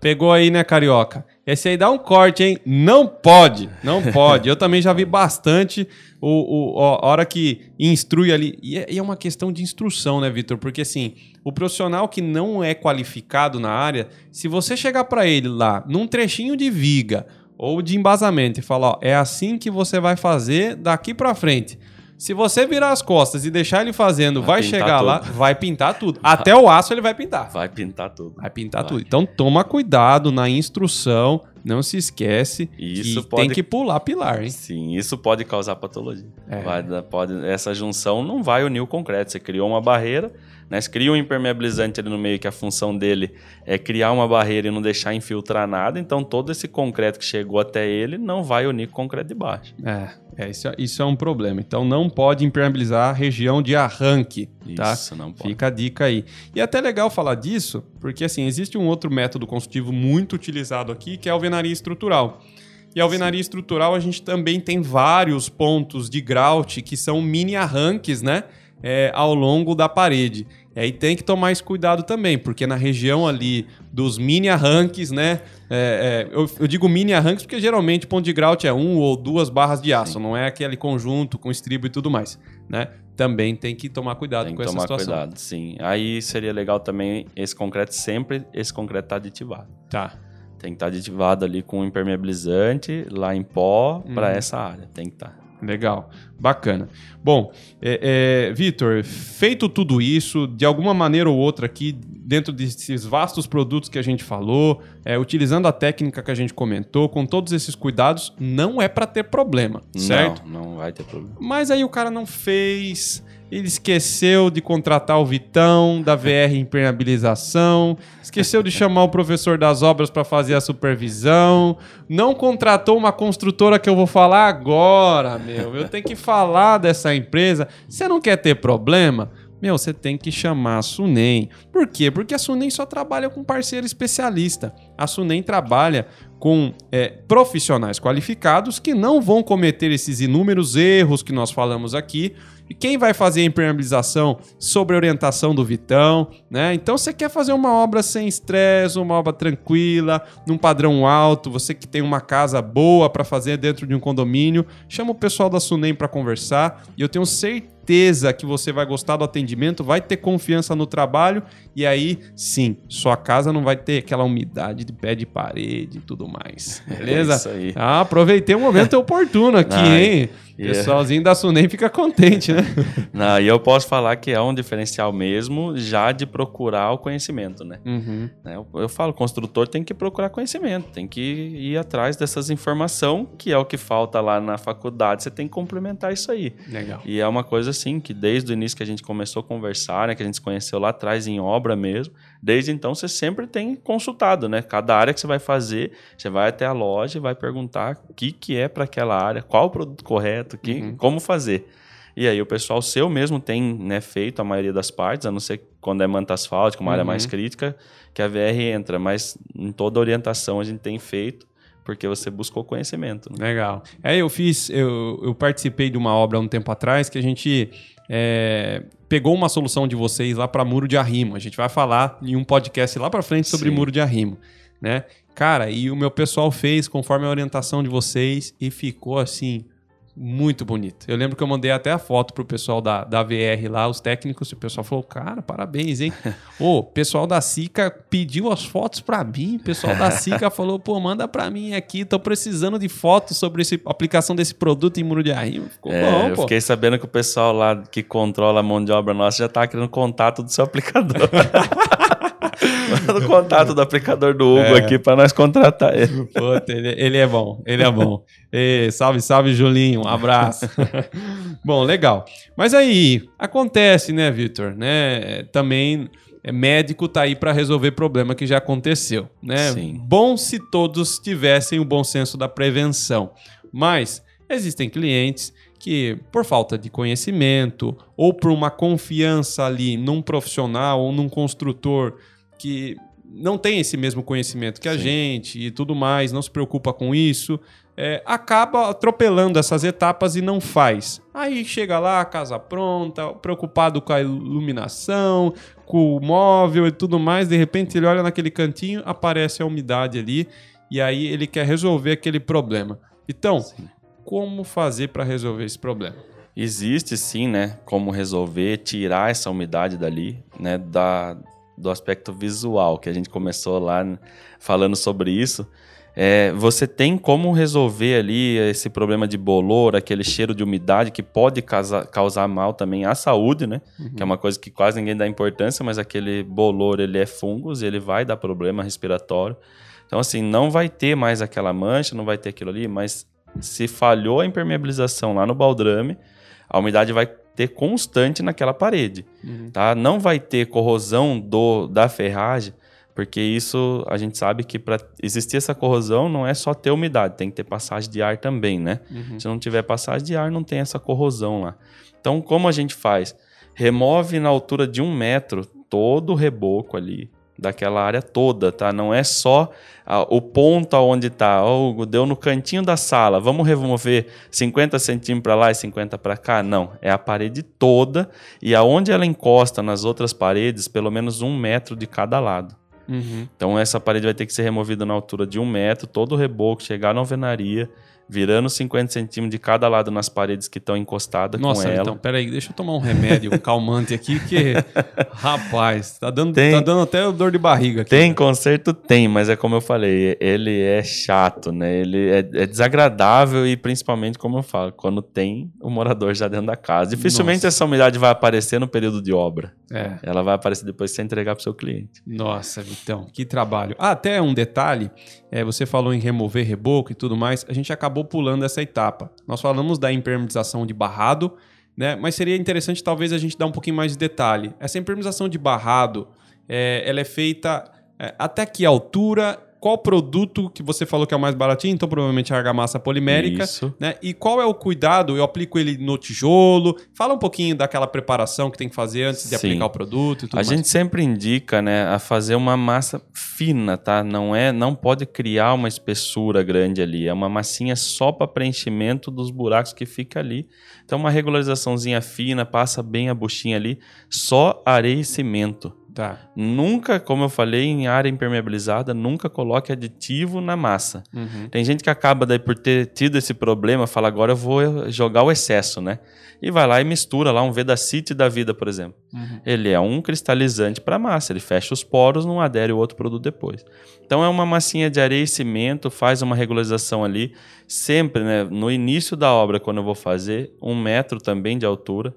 Pegou aí, né, carioca? Esse aí dá um corte, hein? Não pode, não pode. Eu também já vi bastante o, o, a hora que instrui ali. E é, e é uma questão de instrução, né, Vitor? Porque assim, o profissional que não é qualificado na área, se você chegar para ele lá num trechinho de viga ou de embasamento e falar, ó, é assim que você vai fazer daqui para frente. Se você virar as costas e deixar ele fazendo, vai, Vai chegar lá, tudo. vai pintar tudo. Até o aço ele vai pintar. Vai pintar tudo. Vai pintar Vai. tudo. Então toma cuidado na instrução, não se esquece isso que pode- tem que pular pilar, hein? Sim, isso pode causar patologia. É. Vai pode, essa junção não vai unir o concreto. Você criou uma barreira, né? Você cria um impermeabilizante ali no meio, que a função dele é criar uma barreira e não deixar infiltrar nada. Então todo esse concreto que chegou até ele não vai unir com o concreto de baixo. É, é, isso, é- isso é um problema. Então não pode impermeabilizar a região de arranque, tá? Isso não pode. Fica a dica aí. E é até legal falar disso, porque assim, existe um outro método construtivo muito utilizado aqui, que é a alvenaria estrutural. E a alvenaria estrutural, a gente também tem vários pontos de grout que são mini arranques, né? é, ao longo da parede. E aí tem que tomar esse cuidado também, porque na região ali dos mini arranques, né? é, é, eu, eu digo mini arranques porque geralmente ponto de grout é um ou duas barras de aço, não é aquele conjunto com estribo e tudo mais, né? Também tem que tomar cuidado Tem com essa tomar situação. cuidado, sim. Aí seria legal também esse concreto sempre, esse concreto tá aditivado. Tá. Tem que estar aditivado ali com impermeabilizante lá em pó Uhum. para essa área. Tem que tá. Legal, bacana. Bom, é, é, Vitor, feito tudo isso, de alguma maneira ou outra aqui, dentro desses vastos produtos que a gente falou, é, utilizando a técnica que a gente comentou, com todos esses cuidados, não é para ter problema, certo? Não, não vai ter problema. Mas aí o cara não fez, ele esqueceu de contratar o Vitão da VR Impermeabilização, esqueceu de chamar o professor das obras para fazer a supervisão, não contratou uma construtora que eu vou falar agora, meu. Eu tenho que falar dessa empresa. Você não quer ter problema? Meu, você tem que chamar a Sunem. Por quê? Porque a Sunem só trabalha com parceiro especialista. A Sunem trabalha com é, profissionais qualificados que não vão cometer esses inúmeros erros que nós falamos aqui. E quem vai fazer a impermeabilização sobre a orientação do Vitão, né? Então você quer fazer uma obra sem estresse, uma obra tranquila, num padrão alto, você que tem uma casa boa para fazer dentro de um condomínio, chama o pessoal da Sunem para conversar e eu tenho certeza que você vai gostar do atendimento, vai ter confiança no trabalho e aí sim, sua casa não vai ter aquela umidade de pé de parede e tudo mais. Beleza? É isso aí. Ah, aproveitei o momento oportuno aqui, Ai, hein? E é- Pessoalzinho da Sunem fica contente, né? Não, e eu posso falar que é um diferencial mesmo já de procurar o conhecimento, né? Uhum. Né, Eu, eu falo, construtor tem que procurar conhecimento, tem que ir atrás dessas informações, que é o que falta lá na faculdade, você tem que complementar isso aí. Legal. E é uma coisa assim, que desde o início que a gente começou a conversar, né, que a gente se conheceu lá atrás em obra mesmo, desde então você sempre tem consultado, né? Cada área que você vai fazer, você vai até a loja e vai perguntar o que, que é para aquela área, qual o produto correto, que, Uhum. como fazer. E aí o pessoal seu mesmo tem né, feito a maioria das partes, a não ser quando é manta asfáltica, uma área Uhum. mais crítica, que a VR entra, mas em toda orientação a gente tem feito, porque você buscou conhecimento. Né? Legal. É, eu fiz, eu, eu participei de uma obra há um tempo atrás que a gente é, pegou uma solução de vocês lá para muro de arrimo. A gente vai falar em um podcast lá para frente sobre Sim. muro de arrimo, né? Cara, e o meu pessoal fez conforme a orientação de vocês e ficou assim muito bonito. Eu lembro que eu mandei até a foto pro pessoal da, da VR lá, os técnicos, e o pessoal falou: "Cara, parabéns, hein?". Ô, o pessoal da Sica pediu as fotos pra mim. O pessoal da Sica falou: "Pô, manda pra mim aqui, tô precisando de fotos sobre esse, a aplicação desse produto em muro de arrimo". Ficou É, bom, eu pô. fiquei sabendo que o pessoal lá que controla a mão de obra nossa já tá querendo contato do seu aplicador. Manda o contato do aplicador do Hugo É. aqui para nós contratar ele. Puta, ele, ele é bom, ele é bom. Ê, salve, salve, Julinho, um abraço. bom, legal. Mas aí, acontece, né, Vitor? Né? Também é, médico tá aí para resolver problema que já aconteceu, né? Sim. Bom se todos tivessem o bom senso da prevenção. Mas existem clientes que, por falta de conhecimento ou por uma confiança ali num profissional ou num construtor que não tem esse mesmo conhecimento que a Sim. gente e tudo mais, não se preocupa com isso, é, acaba atropelando essas etapas e não faz. Aí chega lá, casa pronta, preocupado com a iluminação, com o móvel e tudo mais, de repente ele olha naquele cantinho, aparece a umidade ali e aí ele quer resolver aquele problema. Então, como fazer para resolver esse problema? Existe sim, né, como resolver, tirar essa umidade dali, né, da, do aspecto visual, que a gente começou lá falando sobre isso. É, você tem como resolver ali esse problema de bolor, aquele cheiro de umidade que pode causar, causar mal também à saúde, né? Que é uma coisa que quase ninguém dá importância, mas aquele bolor ele é fungos, ele vai dar problema respiratório. Então assim, não vai ter mais aquela mancha, não vai ter aquilo ali, mas se falhou a impermeabilização lá no baldrame, a umidade vai ter constante naquela parede, tá? Não vai ter corrosão do da ferragem, porque isso a gente sabe que para existir essa corrosão não é só ter umidade, tem que ter passagem de ar também, né? Se não tiver passagem de ar, não tem essa corrosão lá. Então, como a gente faz? Remove na altura de um metro todo o reboco ali, daquela área toda, tá? Não é só ah, o ponto aonde tá, oh, deu no cantinho da sala, vamos remover 50 centímetros para lá e 50 para cá? Não, é a parede toda e aonde ela encosta nas outras paredes, pelo menos um metro de cada lado. Uhum. Então essa parede vai ter que ser removida na altura de um metro, todo o reboco, chegar na alvenaria, virando 50 centímetros de cada lado nas paredes que estão encostadas Nossa, com ela. então, peraí, deixa eu tomar um remédio calmante aqui, que, rapaz, tá dando, Tem. tá dando até dor de barriga aqui. Tem conserto? Tem, mas é como eu falei, ele é chato, né? Ele é, é desagradável e principalmente, como eu falo, quando tem o morador já dentro da casa. Dificilmente Nossa. essa umidade vai aparecer no período de obra. É. Ela vai aparecer depois que você entregar para o seu cliente. Nossa, então, que trabalho. Ah, até um detalhe, é, você falou em remover reboco e tudo mais, a gente acabou pulando essa etapa. Nós falamos da impermeabilização de barrado, né? Mas seria interessante talvez a gente dar um pouquinho mais de detalhe. Essa impermeabilização de barrado, é, ela é feita é, até que altura? Qual produto que você falou que é o mais baratinho? Então, provavelmente a argamassa polimérica. Isso. Né? E qual é o cuidado? Eu aplico ele no tijolo. Fala um pouquinho daquela preparação que tem que fazer antes de Sim. aplicar o produto e tudo A mais. gente sempre indica, né, a fazer uma massa fina, tá? Não é, não pode criar uma espessura grande ali. É uma massinha só para preenchimento dos buracos que fica ali. Então uma regularizaçãozinha fina, passa bem a buchinha ali, só areia e cimento. Tá. Nunca, como eu falei, em área impermeabilizada, nunca coloque aditivo na massa. Uhum. Tem gente que acaba daí por ter tido esse problema, fala agora eu vou jogar o excesso, né? E vai lá e mistura lá um Vedacity da vida, por exemplo. Uhum. Ele é um cristalizante para massa, ele fecha os poros, não adere o outro produto depois. Então é uma massinha de areia e cimento, faz uma regularização ali, sempre, né? No início da obra, quando eu vou fazer, um metro também de altura.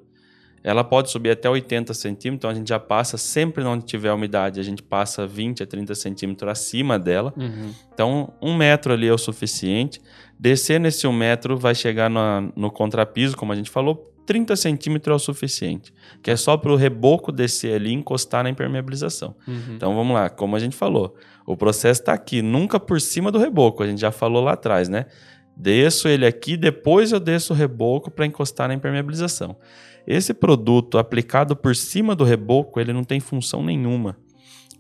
Ela pode subir até 80 centímetros, então a gente já passa, sempre onde tiver umidade, a gente passa 20 a 30 centímetros acima dela. Uhum. Então, um metro ali é o suficiente. Descer nesse um metro vai chegar na- no contrapiso, como a gente falou, 30 centímetros é o suficiente. Que é só para o reboco descer ali e encostar na impermeabilização. Uhum. Então vamos lá, como a gente falou, o processo está aqui, nunca por cima do reboco, a gente já falou lá atrás, né? Desço ele aqui, depois eu desço o reboco para encostar na impermeabilização. Esse produto aplicado por cima do reboco, ele não tem função nenhuma.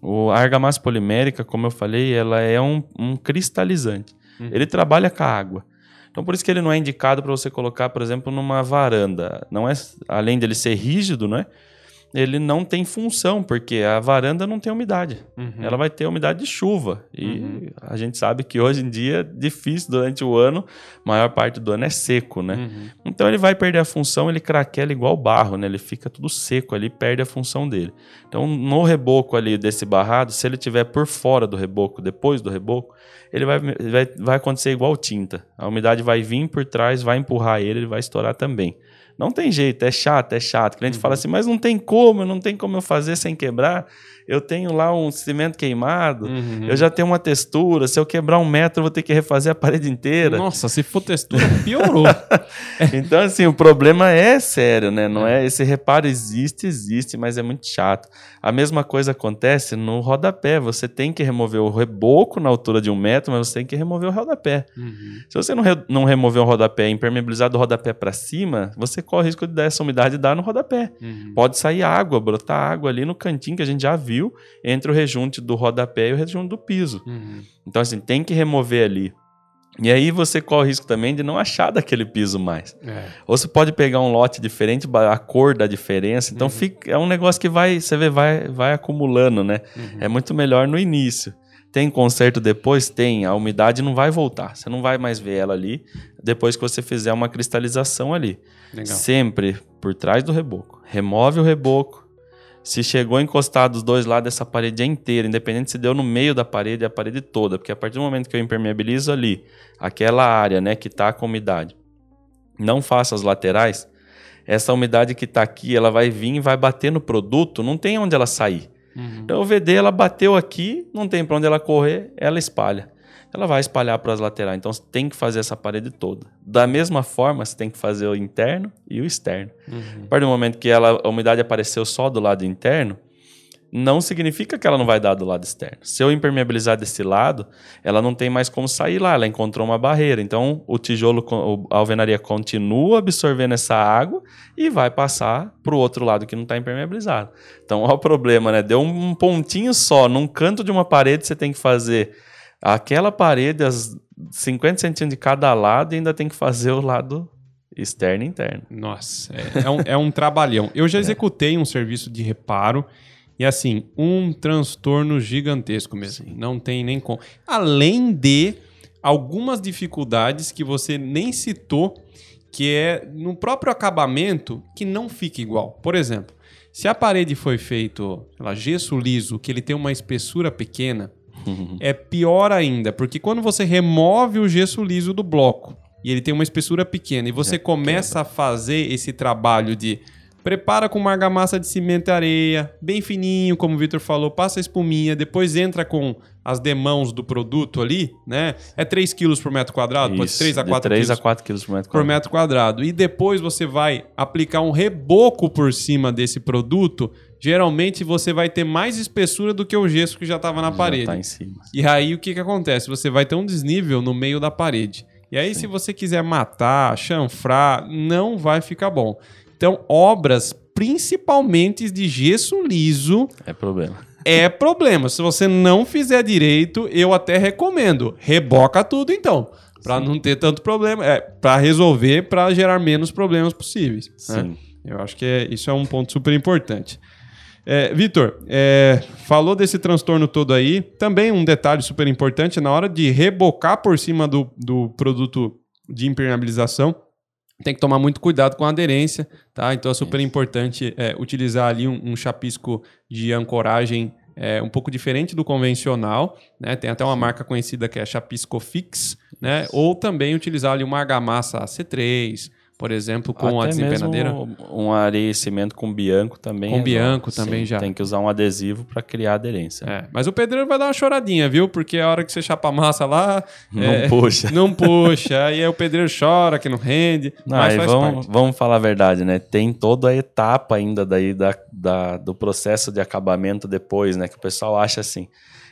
O, a argamassa polimérica, como eu falei, ela é um, um cristalizante. Uhum. Ele trabalha com a água. Então por isso que ele não é indicado para você colocar, por exemplo, numa varanda. Não é, além dele ser rígido, né? Ele não tem função, porque a varanda não tem umidade. Uhum. Ela vai ter umidade de chuva. E Uhum. a gente sabe que hoje em dia é difícil durante o ano, a maior parte do ano é seco, né? Uhum. Então ele vai perder a função, ele craquela igual barro, né? Ele fica tudo seco ali, perde a função dele. Então no reboco ali desse barrado, se ele tiver por fora do reboco, depois do reboco, ele vai, vai, vai acontecer igual tinta. A umidade vai vir por trás, vai empurrar ele, ele vai estourar também. Não tem jeito, é chato, é chato. O cliente Uhum. fala assim, mas não tem como, não tem como eu fazer sem quebrar. Eu tenho lá um cimento queimado, Uhum. eu já tenho uma textura. Se eu quebrar um metro, eu vou ter que refazer a parede inteira. Nossa, se for textura, piorou. Então, assim, o problema é sério, né? Não é esse reparo existe, existe, mas é muito chato. A mesma coisa acontece no rodapé. Você tem que remover o reboco na altura de um metro, mas você tem que remover o rodapé. Uhum. Se você não, re- não remover o rodapé, impermeabilizar do rodapé para cima, você corre o risco de dar essa umidade dar no rodapé. Uhum. Pode sair água, brotar água ali no cantinho que a gente já viu entre o rejunte do rodapé e o rejunte do piso. Uhum. Então, assim, tem que remover ali. E aí você corre o risco também de não achar daquele piso mais. É. Ou você pode pegar um lote diferente, a cor da diferença. Então fica, é um negócio que vai, você vê, vai, vai acumulando, né? É muito melhor no início. Tem conserto depois? Tem. A umidade não vai voltar. Você não vai mais ver ela ali depois que você fizer uma cristalização ali. Legal. Sempre por trás do reboco. Remove o reboco. Se chegou a encostar dos dois lados dessa parede inteira, independente se deu no meio da parede, a parede toda, porque a partir do momento que eu impermeabilizo ali, aquela área, né, que tá com umidade, não faça as laterais, essa umidade que tá aqui, ela vai vir e vai bater no produto, não tem onde ela sair. Uhum. Então o VD ela bateu aqui, não tem para onde ela correr, ela espalha. Ela vai espalhar para as laterais. Então você tem que fazer essa parede toda. Da mesma forma, você tem que fazer o interno e o externo. Uhum. A partir do momento que ela, a umidade apareceu só do lado interno, não significa que ela não vai dar do lado externo. Se eu impermeabilizar desse lado, ela não tem mais como sair lá, ela encontrou uma barreira. Então, o tijolo, a alvenaria continua absorvendo essa água e vai passar para o outro lado que não está impermeabilizado. Então, olha o problema, né? Deu um pontinho só, num canto de uma parede, você tem que fazer aquela parede, as 50 centímetros de cada lado, e ainda tem que fazer o lado externo e interno. Nossa, é, é um, é um trabalhão. Eu já executei um serviço de reparo e, assim, um transtorno gigantesco mesmo. Não tem nem como. Além de algumas dificuldades que você nem citou, que é no próprio acabamento que não fica igual. Por exemplo, se a parede foi lá, gesso liso, que ele tem uma espessura pequena, é pior ainda, porque quando você remove o gesso liso do bloco e ele tem uma espessura pequena e você começa a fazer esse trabalho de prepara com uma argamassa de cimento e areia, bem fininho, como o Victor falou, passa a espuminha, depois entra com as demãos do produto ali, né? É 3 quilos por metro quadrado, pode Isso, 3 a de 4 3 quilos a 4 quilos por metro por quadrado. metro quadrado. E depois você vai aplicar um reboco por cima desse produto. Geralmente você vai ter mais espessura do que o gesso que já estava na Já parede. tá em cima. E aí o que, que acontece? Você vai ter um desnível no meio da parede. E aí, se você quiser matar, chanfrar, não vai ficar bom. Então, obras principalmente de gesso liso É problema. é problema. Se você não fizer direito, eu até recomendo. Reboca tudo então. Pra não ter tanto problema. É, pra resolver, pra gerar menos problemas possíveis. né? Sim. Eu acho que é- isso é um ponto super importante. É, Vitor, é, falou desse transtorno todo aí. Também um detalhe super importante: na hora de rebocar por cima do, do produto de impermeabilização, tem que tomar muito cuidado com a aderência, tá? Então é super importante é, utilizar ali um, um chapisco de ancoragem é, um pouco diferente do convencional, né? Tem até uma marca conhecida que é Chapisco Fix, né? Ou também utilizar ali uma argamassa C3, por exemplo, com a Até desempenadeira. mesmo um areia e cimento com bianco também. Com resolve. bianco também já. Tem que usar um adesivo para criar aderência. É, mas o pedreiro vai dar uma choradinha, viu? Porque a hora que você chapa a massa lá. Não é, puxa. Não puxa. e aí o pedreiro chora que não rende. Não, mas faz vamos, parte. vamos falar a verdade, né? Tem toda a etapa ainda daí da, da- do processo de acabamento depois, né? Que o pessoal acha assim.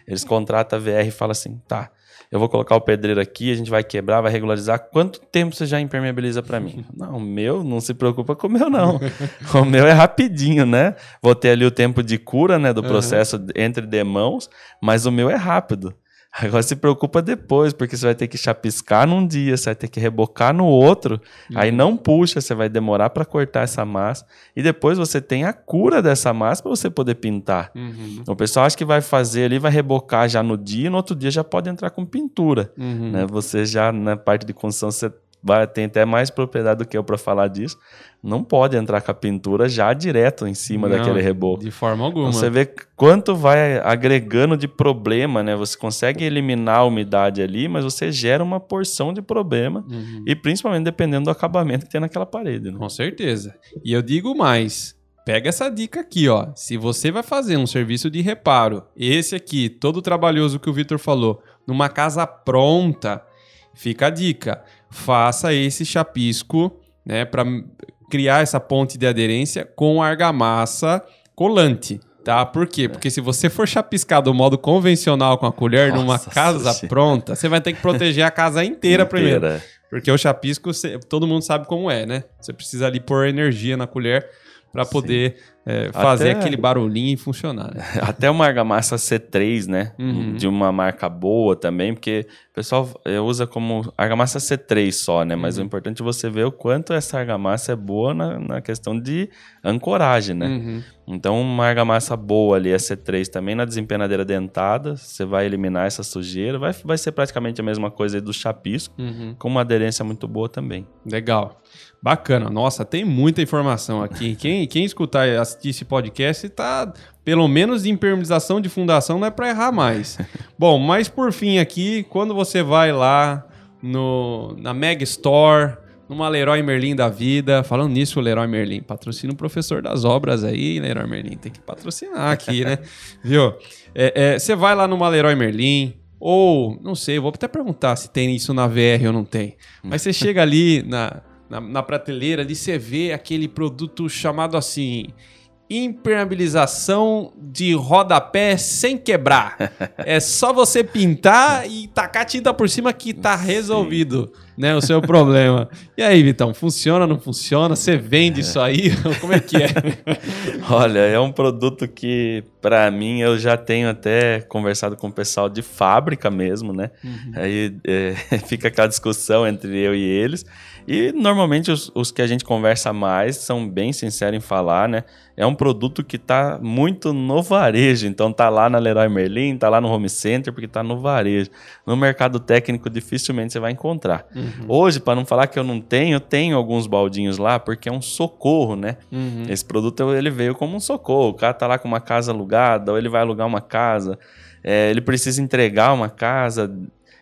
Eles contratam a VR e falam assim, tá, eu vou colocar o pedreiro aqui, a gente vai quebrar, vai regularizar. Quanto tempo você já impermeabiliza para mim? Não, o meu, não se preocupa com o meu, não. o meu é rapidinho, né? Vou ter ali o tempo de cura, né? Do Uhum. processo entre demãos, mas o meu é rápido. Agora se preocupa depois, porque você vai ter que chapiscar num dia, você vai ter que rebocar no outro. Aí não puxa, você vai demorar para cortar essa massa. E depois você tem a cura dessa massa para você poder pintar. Uhum, O pessoal acha que vai fazer ali, vai rebocar já no dia, e no outro dia já pode entrar com pintura. uhum. Né? Você já, na parte de construção, você vai, tem até mais propriedade do que eu para falar disso. Não pode entrar com a pintura já direto em cima Não, daquele reboco. De forma alguma. Então, você vê quanto vai agregando de problema, né? Você consegue eliminar a umidade ali, mas você gera uma porção de problema. Uhum. E principalmente dependendo do acabamento que tem naquela parede. Né? Com certeza. E eu digo mais. Pega essa dica aqui, ó. Se você vai fazer um serviço de reparo, esse aqui, todo trabalhoso que o Vitor falou, numa casa pronta, fica a dica. Faça esse chapisco, né, para criar essa ponte de aderência com argamassa colante. Tá? Por quê? Porque se você for chapiscar do modo convencional com a colher numa Nossa casa Senhora. pronta, você vai ter que proteger a casa inteira primeiro. Inteira. Porque o chapisco, todo mundo sabe como é, né? Você precisa ali pôr energia na colher para poder é, fazer Até... aquele barulhinho e funcionar. Né? Até uma argamassa C3, né? Uhum. De uma marca boa também, porque o pessoal eh, usa como argamassa C3 só, né? Mas uhum. o importante é você ver o quanto essa argamassa é boa na, na questão de ancoragem, né? Uhum. Então, uma argamassa boa ali é C3 também na desempenadeira dentada, você vai eliminar essa sujeira, vai, vai ser praticamente a mesma coisa do chapisco, uhum. com uma aderência muito boa também. Legal. Bacana. Nossa, tem muita informação aqui. Quem, quem escutar e assistir esse podcast tá, pelo menos de impermeabilização de fundação, não é para errar mais. Bom, mas por fim aqui, quando você vai lá no, na Meg Store, numa Leroy Merlin da vida, falando nisso, Leroy Merlin, patrocina o professor das obras aí, Leroy Merlin, tem que patrocinar aqui, né? Viu? É, é, você vai lá numa Leroy Merlin, ou, não sei, vou até perguntar se tem isso na VR ou não tem. Mas você chega ali na, na, na prateleira, ali você vê aquele produto chamado assim impermeabilização de rodapé sem quebrar. é só você pintar e tacar tinta por cima que tá resolvido, Sim. né, o seu problema. E aí, Vitão, funciona, não funciona? Você vende é. isso aí? Como é que é? Olha, é um produto que para mim eu já tenho até conversado com o pessoal de fábrica mesmo, né? Uhum. Aí é, fica aquela discussão entre eu e eles. E normalmente os, os, que a gente conversa mais são bem sinceros em falar, né? É um produto que está muito no varejo, então tá lá na Leroy Merlin, tá lá no Home Center, porque tá no varejo. No mercado técnico dificilmente você vai encontrar. Uhum. Hoje, para não falar que eu não tenho, eu tenho alguns baldinhos lá, porque é um socorro, né? Uhum. Esse produto ele veio como um socorro. O cara tá lá com uma casa alugada, ou ele vai alugar uma casa, é, ele precisa entregar uma casa,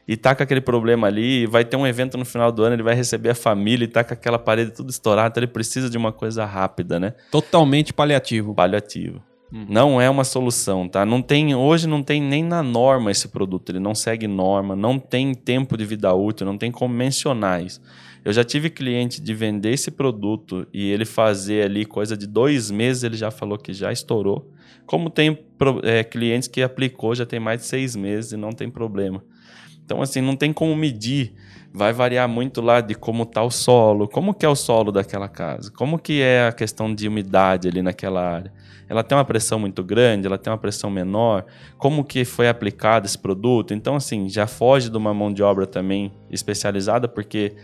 e tá com aquele problema ali, vai ter um evento no final do ano, ele vai receber a família e tá com aquela parede tudo estourada, então ele precisa de uma coisa rápida, né? Totalmente paliativo. Paliativo. Uhum. Não é uma solução, tá? Não tem, hoje não tem nem na norma esse produto, ele não segue norma, não tem tempo de vida útil, não tem como mencionar isso. Eu já tive cliente de vender esse produto e ele fazer ali coisa de dois meses, ele já falou que já estourou. Como tem é, clientes que aplicou já tem mais de seis meses e não tem problema. Então, assim, não tem como medir. Vai variar muito lá de como está o solo, como que é o solo daquela casa, como que é a questão de umidade ali naquela área. Ela tem uma pressão muito grande, ela tem uma pressão menor, como que foi aplicado esse produto. Então, assim, já foge de uma mão de obra também especializada, porque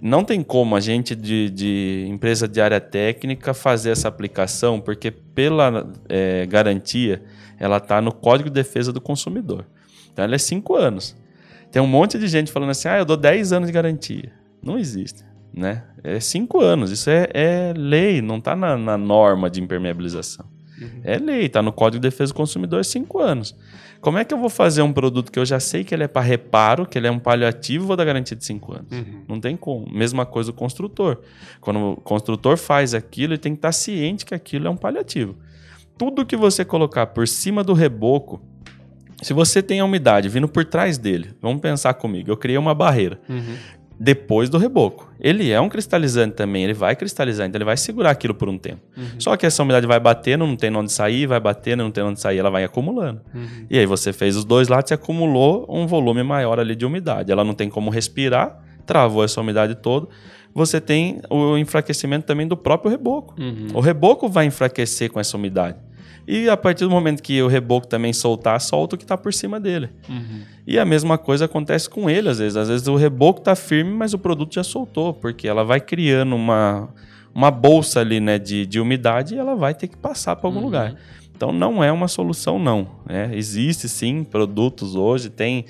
não tem como a gente de, de empresa de área técnica fazer essa aplicação, porque pela é, garantia, ela está no Código de Defesa do Consumidor. Então, ela é cinco anos. Tem um monte de gente falando assim, ah, eu dou 10 anos de garantia. Não existe, né? É 5 anos, isso é, é, lei, não está na, na, norma de impermeabilização. Uhum. É lei, está no Código de Defesa do Consumidor 5 anos. Como é que eu vou fazer um produto que eu já sei que ele é para reparo, que ele é um paliativo, vou dar garantia de 5 anos? Uhum. Não tem como. Mesma coisa o construtor. Quando o construtor faz aquilo, ele tem que estar ciente que aquilo é um paliativo. Tudo que você colocar por cima do reboco, se você tem a umidade vindo por trás dele, vamos pensar comigo, eu criei uma barreira. Uhum. Depois do reboco. Ele é um cristalizante também, ele vai cristalizar, então ele vai segurar aquilo por um tempo. Uhum. Só que essa umidade vai batendo, não tem onde sair, vai batendo, não tem onde sair, ela vai acumulando. Uhum. E aí você fez os dois lados e acumulou um volume maior ali de umidade. Ela não tem como respirar, travou essa umidade toda você tem o enfraquecimento também do próprio reboco. Uhum. O reboco vai enfraquecer com essa umidade. E a partir do momento que o reboco também soltar, solta o que está por cima dele. Uhum. E a mesma coisa acontece com ele, às vezes. Às vezes o reboco está firme, mas o produto já soltou, porque ela vai criando uma, uma bolsa ali né, de, de umidade e ela vai ter que passar para algum uhum. lugar. Então não é uma solução, não. Né? Existe sim produtos hoje, tem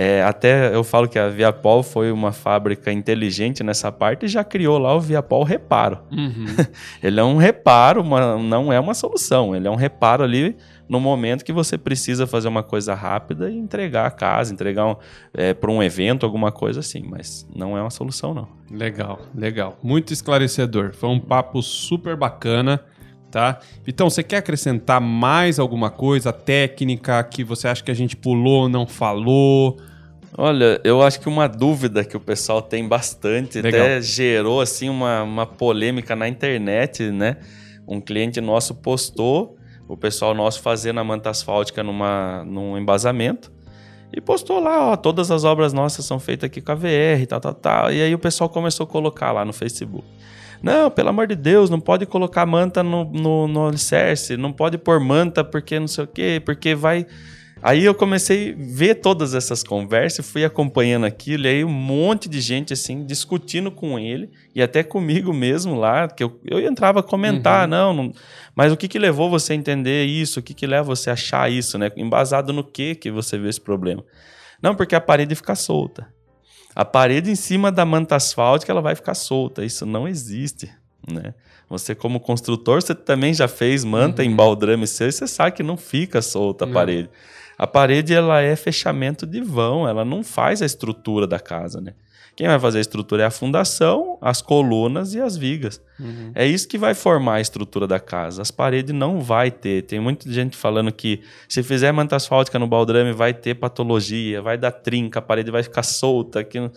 é, até eu falo que a Viapol foi uma fábrica inteligente nessa parte e já criou lá o Viapol Reparo. Uhum. ele é um reparo, uma, não é uma solução. Ele é um reparo ali no momento que você precisa fazer uma coisa rápida e entregar a casa, entregar um, é, para um evento, alguma coisa assim. Mas não é uma solução, não. Legal, legal. Muito esclarecedor. Foi um papo super bacana tá? Então, você quer acrescentar mais alguma coisa técnica que você acha que a gente pulou, não falou? Olha, eu acho que uma dúvida que o pessoal tem bastante, Legal. até gerou assim uma, uma polêmica na internet, né? Um cliente nosso postou o pessoal nosso fazendo a manta asfáltica numa, num embasamento E postou lá, ó, todas as obras nossas são feitas aqui com a VR, tal, tal, tal. E aí o pessoal começou a colocar lá no Facebook. Não, pelo amor de Deus, não pode colocar manta no, no, no alicerce, não pode pôr manta porque não sei o quê, porque vai Aí eu comecei a ver todas essas conversas, fui acompanhando aquilo, e aí um monte de gente assim discutindo com ele e até comigo mesmo lá, que eu, eu entrava a comentar, uhum. não, não, mas o que que levou você a entender isso? O que que leva você a achar isso, né? Embasado no que que você vê esse problema? Não, porque a parede fica solta. A parede em cima da manta asfáltica ela vai ficar solta. Isso não existe, né? Você, como construtor, você também já fez manta uhum. em baldrame seu e você sabe que não fica solta a parede. A parede ela é fechamento de vão, ela não faz a estrutura da casa, né? Quem vai fazer a estrutura é a fundação, as colunas e as vigas. Uhum. É isso que vai formar a estrutura da casa. As paredes não vai ter. Tem muita gente falando que se fizer manta asfáltica no baldrame vai ter patologia, vai dar trinca, a parede vai ficar solta. Que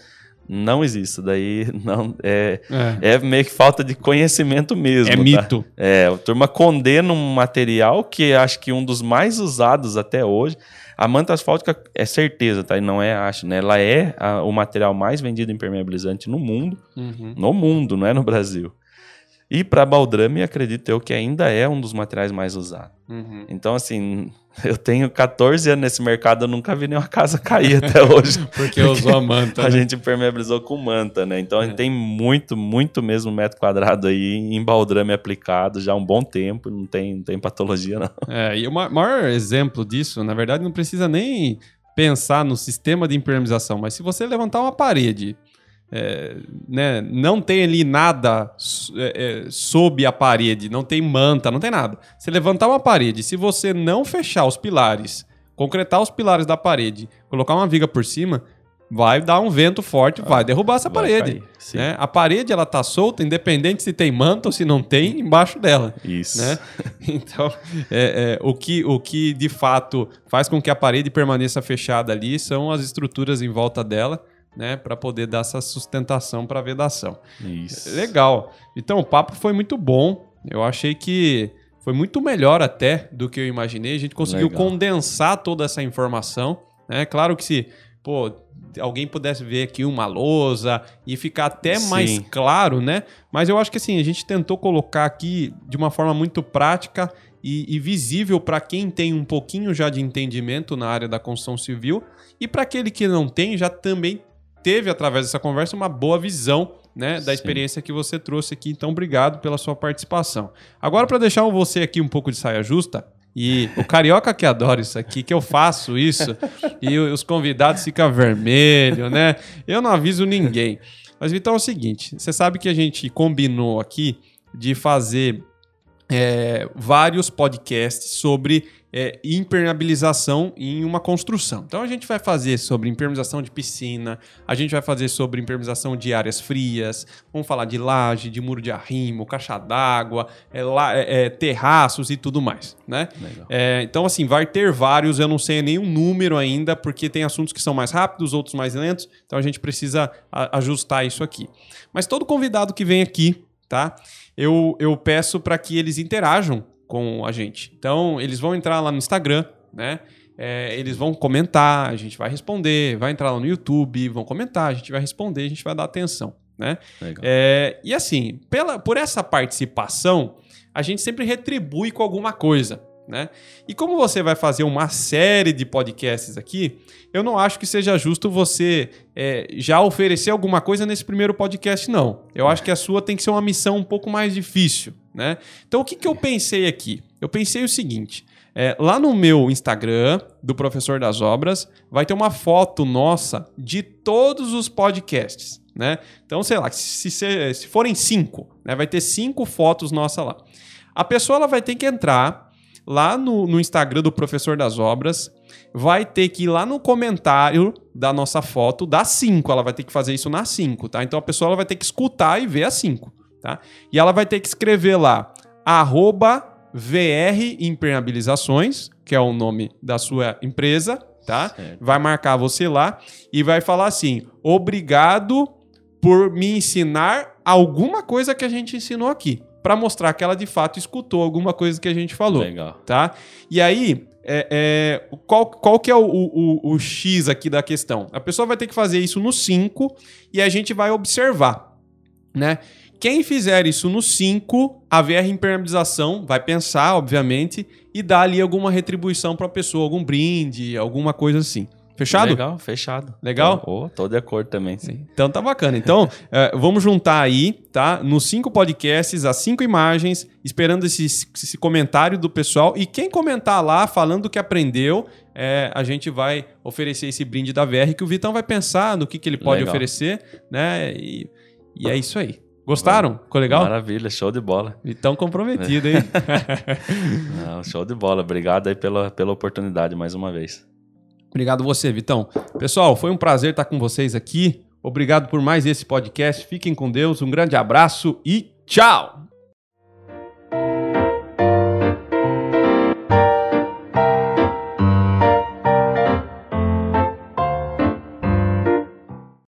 não existe. Daí não é, é, é. meio que falta de conhecimento mesmo. É tá? mito. É, a turma condena um material que acho que um dos mais usados até hoje. A manta asfáltica é certeza, tá? E não é acho, né? Ela é a, o material mais vendido impermeabilizante no mundo. Uhum. No mundo, não é no Brasil. E para baldrame, acredito eu que ainda é um dos materiais mais usados. Uhum. Então, assim, eu tenho 14 anos nesse mercado, eu nunca vi nenhuma casa cair até hoje. porque, porque usou a manta. A né? gente impermeabilizou com manta, né? Então, é. a gente tem muito, muito mesmo metro quadrado aí em baldrame aplicado já há um bom tempo, não tem, não tem patologia, não. É, e o maior exemplo disso, na verdade, não precisa nem pensar no sistema de impermeabilização, mas se você levantar uma parede é, né, não tem ali nada é, é, sob a parede, não tem manta, não tem nada. Você levantar uma parede, se você não fechar os pilares, concretar os pilares da parede, colocar uma viga por cima, vai dar um vento forte, ah, vai derrubar essa vai parede. Né? A parede ela tá solta, independente se tem manta ou se não tem, embaixo dela. Isso. Né? Então, é, é, o, que, o que de fato faz com que a parede permaneça fechada ali são as estruturas em volta dela né, para poder dar essa sustentação para a vedação. Isso. Legal. Então o papo foi muito bom. Eu achei que foi muito melhor até do que eu imaginei. A gente conseguiu Legal. condensar toda essa informação. Né? Claro que se pô, alguém pudesse ver aqui uma lousa e ficar até Sim. mais claro, né? Mas eu acho que assim, a gente tentou colocar aqui de uma forma muito prática e, e visível para quem tem um pouquinho já de entendimento na área da construção civil e para aquele que não tem já também teve, através dessa conversa, uma boa visão né, da Sim. experiência que você trouxe aqui. Então, obrigado pela sua participação. Agora, para deixar você aqui um pouco de saia justa, e o carioca que adora isso aqui, que eu faço isso, e os convidados ficam vermelho, né? Eu não aviso ninguém. Mas então é o seguinte: você sabe que a gente combinou aqui de fazer é, vários podcasts sobre é, impermeabilização em uma construção. Então a gente vai fazer sobre impermeabilização de piscina, a gente vai fazer sobre impermeabilização de áreas frias, vamos falar de laje, de muro de arrimo, caixa d'água, é, é, é, terraços e tudo mais, né? É, então assim, vai ter vários, eu não sei nenhum número ainda, porque tem assuntos que são mais rápidos, outros mais lentos, então a gente precisa ajustar isso aqui. Mas todo convidado que vem aqui, tá? Eu, eu peço para que eles interajam com a gente. Então, eles vão entrar lá no Instagram, né? É, eles vão comentar, a gente vai responder, vai entrar lá no YouTube, vão comentar, a gente vai responder, a gente vai dar atenção, né? É, e assim, pela, por essa participação, a gente sempre retribui com alguma coisa. Né? E como você vai fazer uma série de podcasts aqui, eu não acho que seja justo você é, já oferecer alguma coisa nesse primeiro podcast, não. Eu acho que a sua tem que ser uma missão um pouco mais difícil. Né? Então, o que, que eu pensei aqui? Eu pensei o seguinte: é, lá no meu Instagram, do Professor das Obras, vai ter uma foto nossa de todos os podcasts. Né? Então, sei lá, se, se, se forem cinco, né, vai ter cinco fotos nossa lá. A pessoa ela vai ter que entrar lá no, no Instagram do Professor das Obras, vai ter que ir lá no comentário da nossa foto, da 5. Ela vai ter que fazer isso na 5, tá? Então a pessoa ela vai ter que escutar e ver a 5, tá? E ela vai ter que escrever lá, arroba VR Impermeabilizações, que é o nome da sua empresa, tá? Certo. Vai marcar você lá e vai falar assim: obrigado por me ensinar alguma coisa que a gente ensinou aqui para mostrar que ela de fato escutou alguma coisa que a gente falou. Legal. Tá? E aí, é, é, qual, qual que é o, o, o, X aqui da questão? A pessoa vai ter que fazer isso no 5 e a gente vai observar, né? Quem fizer isso no 5, a VR impermeabilização vai pensar, obviamente, e dar ali alguma retribuição para a pessoa, algum brinde, alguma coisa assim. Fechado? Legal, fechado. Legal? Oh, tô de acordo também, sim. Então tá bacana. Então, é, vamos juntar aí, tá? Nos cinco podcasts, as cinco imagens, esperando esse, esse comentário do pessoal. E quem comentar lá, falando o que aprendeu, é, a gente vai oferecer esse brinde da VR, que o Vitão vai pensar no que, que ele pode legal. oferecer, né? E, e é isso aí. Gostaram? Ficou legal? Maravilha, show de bola. Vitão comprometido, hein? Não, show de bola. Obrigado aí pela, pela oportunidade mais uma vez. Obrigado você, Vitão. Pessoal, foi um prazer estar com vocês aqui. Obrigado por mais esse podcast. Fiquem com Deus. Um grande abraço e tchau!